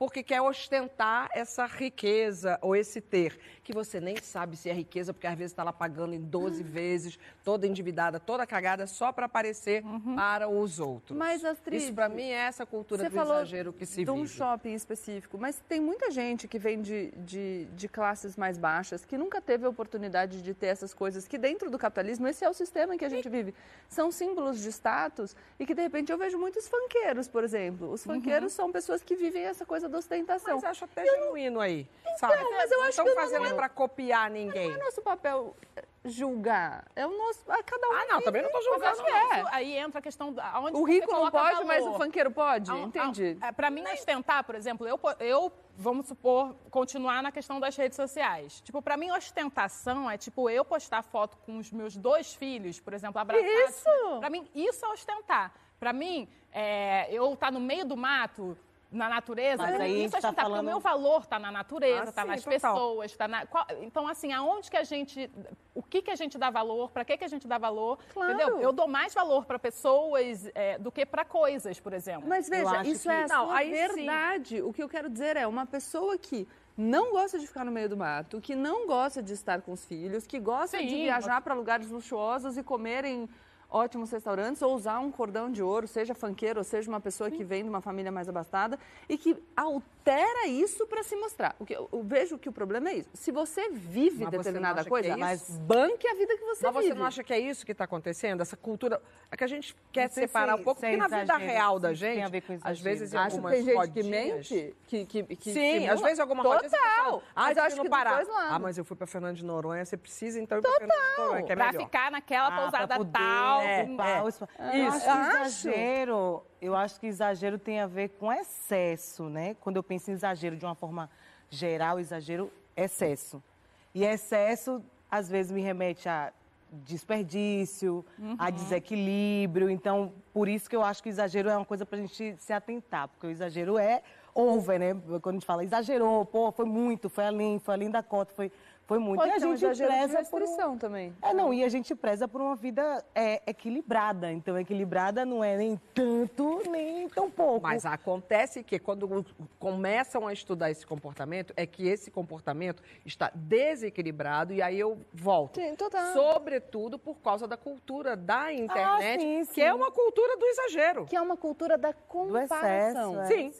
Porque quer ostentar essa riqueza ou esse ter, que você nem sabe se é riqueza, porque às vezes está lá pagando em 12 vezes, toda endividada, toda cagada, só para aparecer para os outros. Mas, Astrid, Isso para mim é essa cultura do exagero que se de um vive. shopping específico, mas tem muita gente que vem de, de, de classes mais baixas, que nunca teve a oportunidade de ter essas coisas, que dentro do capitalismo, esse é o sistema em que a gente vive. São símbolos de status e que, de repente, eu vejo muitos funkeiros, por exemplo. Os funkeiros são pessoas que vivem essa coisa da ostentação. Mas acho até genuíno aí, sabe? mas eu não acho estão que não fazendo é- para copiar ninguém. Não é nosso papel eh, julgar, é o nosso... ah, Cada um Ah, não, também não estou Mas julgando. é. aí entra a questão da onde O rico não pode, mas o funkeiro pode? Ao- Entendi. ao- é, Pra mim, ostentar, por exemplo, eu, eu, vamos supor, continuar na questão das redes sociais. Tipo, pra mim, ostentação é, tipo, eu postar foto com os meus dois filhos, por exemplo, abraçados. Isso! Pra mim, isso é ostentar. Pra mim, é, eu estar no meio do mato, na natureza, Mas pra aí a isso é gente tá ostentar, porque o falando- meu valor tá na natureza, Ah, tá sim, nas total. pessoas, tá na... qual- Então, assim, aonde que a gente... O que que a gente dá valor, pra que que a gente dá valor, Claro. entendeu? Eu dou mais valor pra pessoas é, do que pra coisas, por exemplo. Mas veja, isso que- é a Não, sua aí sim. verdade. O que eu quero dizer é uma pessoa que não gosta de ficar no meio do mato, que não gosta de estar com os filhos, que gosta de Sim, viajar para lugares luxuosos e comer em ótimos restaurantes ou usar um cordão de ouro, seja fanqueiro ou seja uma pessoa que vem de uma família mais abastada e que altera isso para se mostrar. O que eu, eu vejo que o problema é isso. Se você vive Mas você determinada que coisa, é mas isso? banque a vida que você Mas vive. você não acha que é isso que está acontecendo? Essa cultura. É que a gente quer sei separar se- um pouco, é porque na vida real da isso tem gente, a ver com às vezes Acho que algumas tem gente que mente, que, que, que Sim, simula. às vezes alguma Total. rodinha você ah, Mas eu acho que lados. Ah, mas eu fui para Fernando de Noronha, você precisa então ir para Fernando de Noronha, que é pra melhor. ficar naquela Ah, pousada poder tal. É, é. o espaço. Ah, que acho. exagero, eu acho que exagero tem a ver com excesso, né? Quando eu penso em exagero de uma forma geral, exagero, excesso. E excesso, às vezes, me remete a desperdício, a desequilíbrio. Então, por isso que eu acho que o exagero é uma coisa pra gente se atentar, porque o exagero é over, né? Quando a gente fala exagerou, pô, foi muito, foi além, foi além da conta, foi, foi muito. Pode e a gente preza por um- restrição também. é, não, e a gente preza por uma vida é, equilibrada. Então, equilibrada não é nem tanto, nem tão pouco. Mas acontece que quando começam a estudar esse comportamento, é que esse comportamento está desequilibrado e aí eu volto. Sim, total. Sobretudo por causa da cultura da internet, Ah, sim, que sim. é uma cultura do exagero. Que é uma cultura da do excesso. comparação. é, Sim.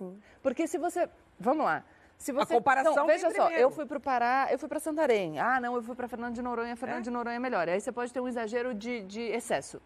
Porque se você. Vamos lá. Se você, comparação Então, veja só, eu fui pro Pará, eu fui para Santarém. Ah, não, eu fui para Fernando de Noronha, Fernando É. de Noronha é melhor. Aí você pode ter um exagero de, de excesso.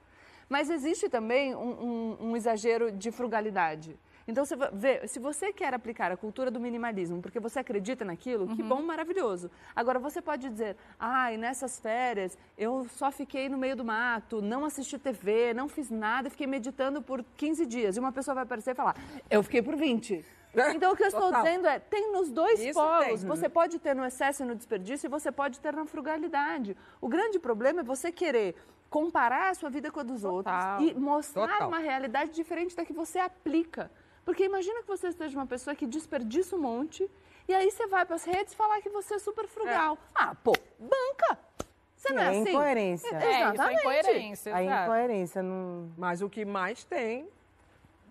Mas existe também um, um- um exagero de frugalidade. Então, você ver, se você quer aplicar a cultura do minimalismo porque você acredita naquilo, que bom, maravilhoso. Agora, você pode dizer, ai, nessas férias eu só fiquei no meio do mato, não assisti TV, não fiz nada, fiquei meditando por 15 dias. E uma pessoa vai aparecer e falar, eu fiquei por 20. Então, o que eu estou Total. dizendo é, tem nos dois Isso polos. tem. Você pode ter no excesso e no desperdício e você pode ter na frugalidade. O grande problema é você querer comparar a sua vida com a dos outros e mostrar Total. uma realidade diferente da que você aplica. Porque imagina que você esteja uma pessoa que desperdiça um monte e aí você vai para as redes falar que você é super frugal. Ah, pô, banca! Você não é, É assim? incoerência. É, isso é Exatamente. incoerência. A exato. incoerência não Mas o que mais tem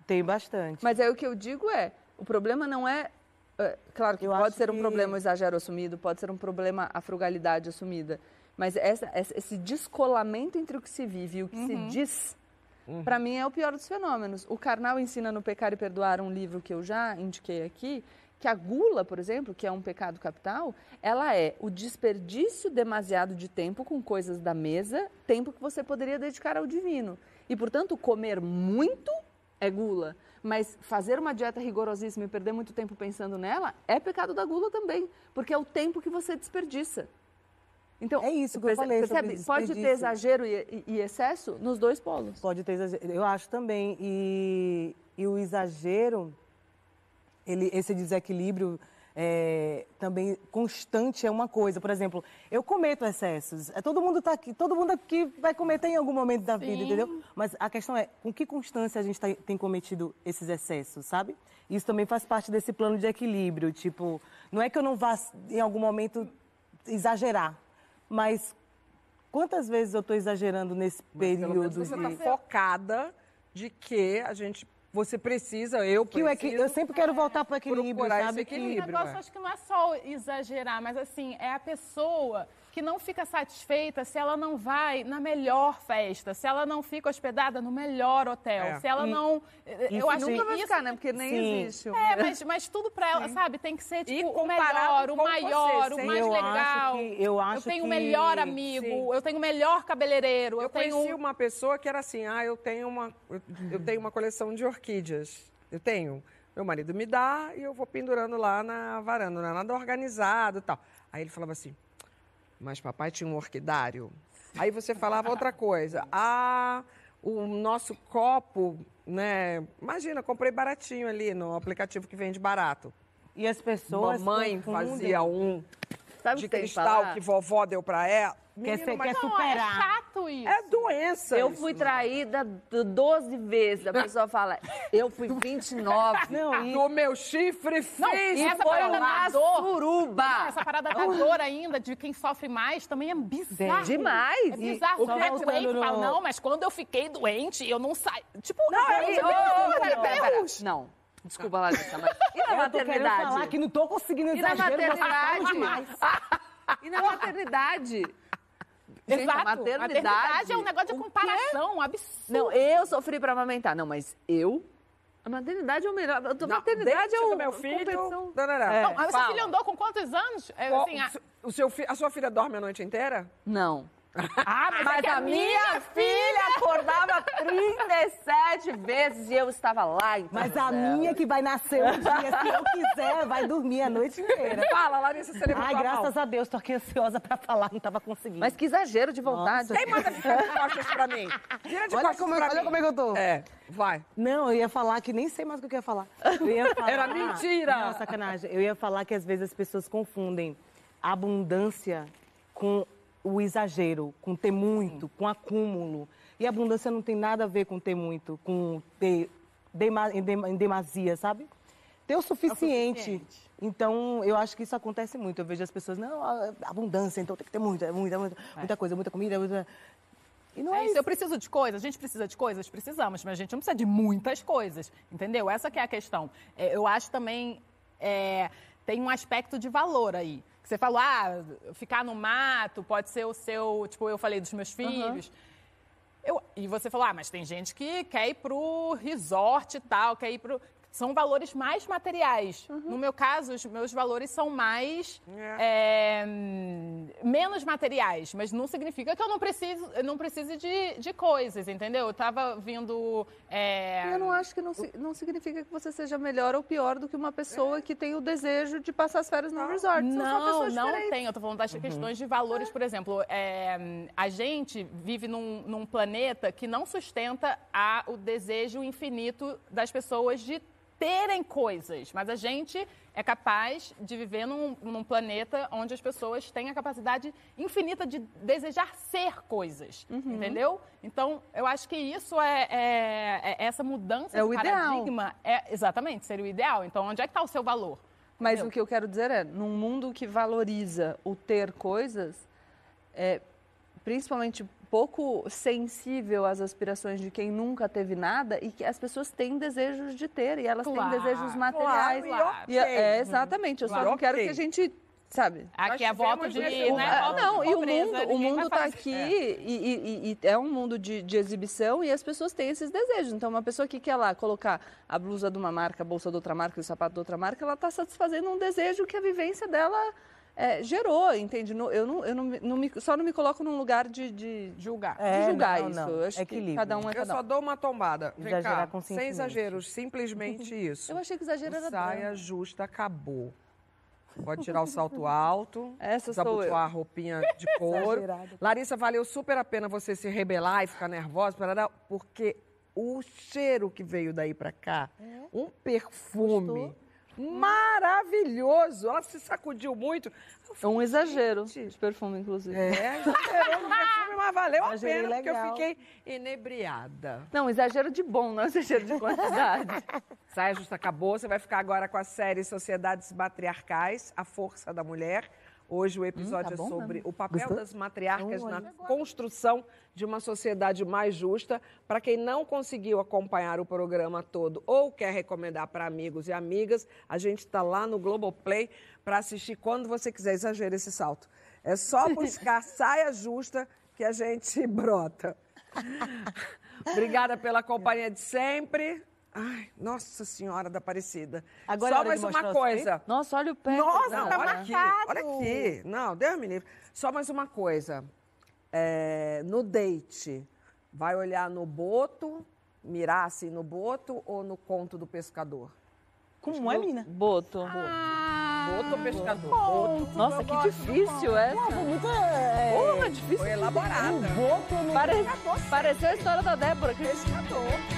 tem bastante. Mas aí o que eu digo é, o problema não é... é, claro que Eu pode ser um que- problema o exagero assumido, pode ser um problema a frugalidade assumida. Mas essa- essa- esse descolamento entre o que se vive e o que se diz, para mim é o pior dos fenômenos. O Karnal ensina no Pecar e Perdoar, um livro que eu já indiquei aqui, que a gula, por exemplo, que é um pecado capital, ela é o desperdício demasiado de tempo com coisas da mesa, tempo que você poderia dedicar ao divino. E, portanto, comer muito é gula. Mas fazer uma dieta rigorosíssima e perder muito tempo pensando nela é pecado da gula também, porque é o tempo que você desperdiça. Então, É isso que eu falei percebe? Pode ter exagero e, e- e excesso nos dois polos. Pode ter exagero. Eu acho também. E, e o exagero, ele, esse desequilíbrio é, também constante é uma coisa. Por exemplo, eu cometo excessos. É, todo mundo tá aqui, todo mundo aqui vai cometer em algum momento da vida, entendeu? Mas a questão é com que constância a gente tá- tem cometido esses excessos, sabe? Isso também faz parte desse plano de equilíbrio. Tipo, não é que eu não vá em algum momento exagerar, mas quantas vezes eu estou exagerando nesse Pelo menos período você de... está focada de que a gente, você precisa, eu Que preciso eu sempre quero voltar para o equilíbrio, procurar sabe? esse Que- O equilíbrio. negócio é. acho que não é só exagerar, mas assim, é a pessoa que não fica satisfeita se ela não vai na melhor festa, se ela não fica hospedada no melhor hotel, É. se ela E- não. e eu acho Nunca que vai isso ficar, né? Porque nem Sim. existe. o- É, mas, mas tudo pra ela, sabe? Tem que ser, tipo, o melhor, o maior, você, o mais Eu acho legal. que- eu acho tenho o que- melhor amigo, Sim. eu tenho o melhor cabeleireiro, eu, Eu tenho... conheci uma pessoa que era assim, ah, eu tenho uma, eu, eu tenho uma coleção de orquídeas. Eu tenho. Meu marido me dá e eu vou pendurando lá na varanda, não é nada organizado e tal. Aí ele falava assim, mas papai tinha um orquidário. Aí você falava outra coisa. Ah, o nosso copo, né? Imagina, comprei baratinho ali no aplicativo que vende barato. E as pessoas Mamãe confundem. fazia um Sabe o de que tem que cristal falar? que vovó deu pra ela. Quer, Menino, ser, mas quer Não, superar. é chato isso. é doença. Eu isso, fui traída d- 12 vezes. A pessoa fala, eu fui 29. Não, e Do meu chifre Não, fez. e essa foi parada uma da dor. suruba. Essa parada da dor ainda, de quem sofre mais, também é bizarro. Demais. É bizarro. E- Você só é doente, no- fala, não, mas quando eu fiquei doente, eu não saio. Tipo, Não, cara, e- você ô, tem ô, que- pera, pera, pera. Não, desculpa, Larissa, mas... E na eu tô querendo maternidade? falar que não tô conseguindo E na exagero, mas maternidade? E na maternidade? Gente, a Exato. maternidade... Maternidade é um negócio de comparação, um absurdo. Não, eu sofri pra amamentar. Não, mas eu... A maternidade é o melhor. A Não, maternidade é o... meu filho. competição. Danará. Não, mas seu fala. filho andou com quantos anos? É, assim, a... o seu a sua filha dorme a noite inteira? Não. Ah, mas, é Mas que a minha filha acordava 37 vezes e eu estava lá. Então, Mas a minha que vai nascer um dia, se eu quiser, vai dormir a noite inteira. Fala, Larissa, você levantou Ai, a graças a Deus, tô aqui ansiosa pra falar, não tava conseguindo. Mas que exagero de vontade. Quem manda ficar de costas pra mim? Vira de Olha costas como, pra olha mim. como é que eu tô. É, vai. Não, eu ia falar que nem sei mais o que eu ia falar. Eu ia falar, Era mentira. Não, sacanagem. Eu ia falar que às vezes as pessoas confundem abundância com o exagero, com ter muito, com acúmulo. E abundância não tem nada a ver com ter muito, com ter dema- em dema- em demasia, sabe? Ter o suficiente. suficiente. Então, eu acho que isso acontece muito. Eu vejo as pessoas, não, abundância, então tem que ter muita, muita, muita, muita coisa, muita comida, muita... E não é, É isso, eu preciso de coisas, a gente precisa de coisas, precisamos, mas a gente não precisa de muitas coisas, entendeu? Essa que é a questão. É, eu acho também, é, tem um aspecto de valor aí. Você falou, ah, ficar no mato pode ser o seu, tipo, eu falei dos meus filhos. Eu- e você falou, ah, mas tem gente que quer ir pro resort e tal, quer ir pro... são valores mais materiais. Uhum. No meu caso, os meus valores são mais. é, hum, menos materiais, mas não significa que eu não preciso, eu não precise de, de coisas, entendeu? Eu tava vindo. é, Eu não acho que não, não significa que você seja melhor ou pior do que uma pessoa que tem o desejo de passar as férias no resort. São só Não, não tem. Eu tô falando das questões de valores, por exemplo. é, a gente vive num, num planeta que não sustenta a, o desejo infinito das pessoas de terem coisas. Mas a gente é capaz de viver num, num planeta onde as pessoas têm a capacidade infinita de desejar ser coisas. Uhum. Entendeu? Então, eu acho que isso é, é- é- essa mudança É de o ideal. paradigma. É, exatamente, seria o ideal. Então, onde é que está o seu valor? Mas Entendeu? o que eu quero dizer é, num mundo que valoriza o ter coisas, é, principalmente pouco sensível às aspirações de quem nunca teve nada e que as pessoas têm desejos de ter e elas Claro, têm desejos materiais. claro, E é, ok. é, exatamente, eu só Claro, não quero ok. que a gente, sabe... Aqui é Nós voto de. Né, não, de e o mundo, o mundo tá fazer. aqui e, e- e- e é um mundo de, de exibição e as pessoas têm esses desejos. Então, uma pessoa que quer lá colocar a blusa de uma marca, a bolsa de outra marca, o sapato de outra marca, ela está satisfazendo um desejo que a vivência dela é, gerou, entende? No- Eu, não, eu não, me- não me- só não me coloco num lugar de, de, Julgar. de É, julgar não, isso. não. Eu acho Equilíbrio. que cada um é Eu cada só um. dou uma tombada. Vem Exagerar cá, sem exageros, simplesmente isso. Eu achei que exagero era Saia justa, acabou. Pode tirar o salto alto, Essa sou eu. desabotoar a roupinha de couro. Larissa, valeu super a pena você se rebelar e ficar nervosa, porque o cheiro que veio daí pra cá, um perfume maravilhoso. Ela se sacudiu muito. É um exagero de perfume, inclusive. É, exagerou no perfume, mas valeu a Exagerei pena, porque eu legal. fiquei inebriada. Não, exagero de bom, não exagero de quantidade. Saia Justa acabou, você vai ficar agora com a série Sociedades Matriarcais, A Força da Mulher. Hoje o episódio tá bom é sobre o papel Gostou? das matriarcas na construção de uma sociedade mais justa. Para quem não conseguiu acompanhar o programa todo ou quer recomendar para amigos e amigas, a gente está lá no Globoplay para assistir quando você quiser. Exagera esse salto. É só buscar Saia Justa que a gente brota. Obrigada pela companhia de sempre. Ai, Nossa Senhora da Aparecida. Agora é Só mais uma coisa. Nossa, olha o pé. Nossa, Não, olha olha. aqui, olha aqui. Não, Deus me livre. Só mais uma coisa. É, no date, vai olhar no boto, mirar assim no boto ou no conto do pescador? Como é, menina? Boto. Boto ou pescador? Boto. Nossa, que difícil essa. Muito é... Porra, difícil. Foi elaborada. Voto no Pare... Pareceu a história da Débora. Que Pescador.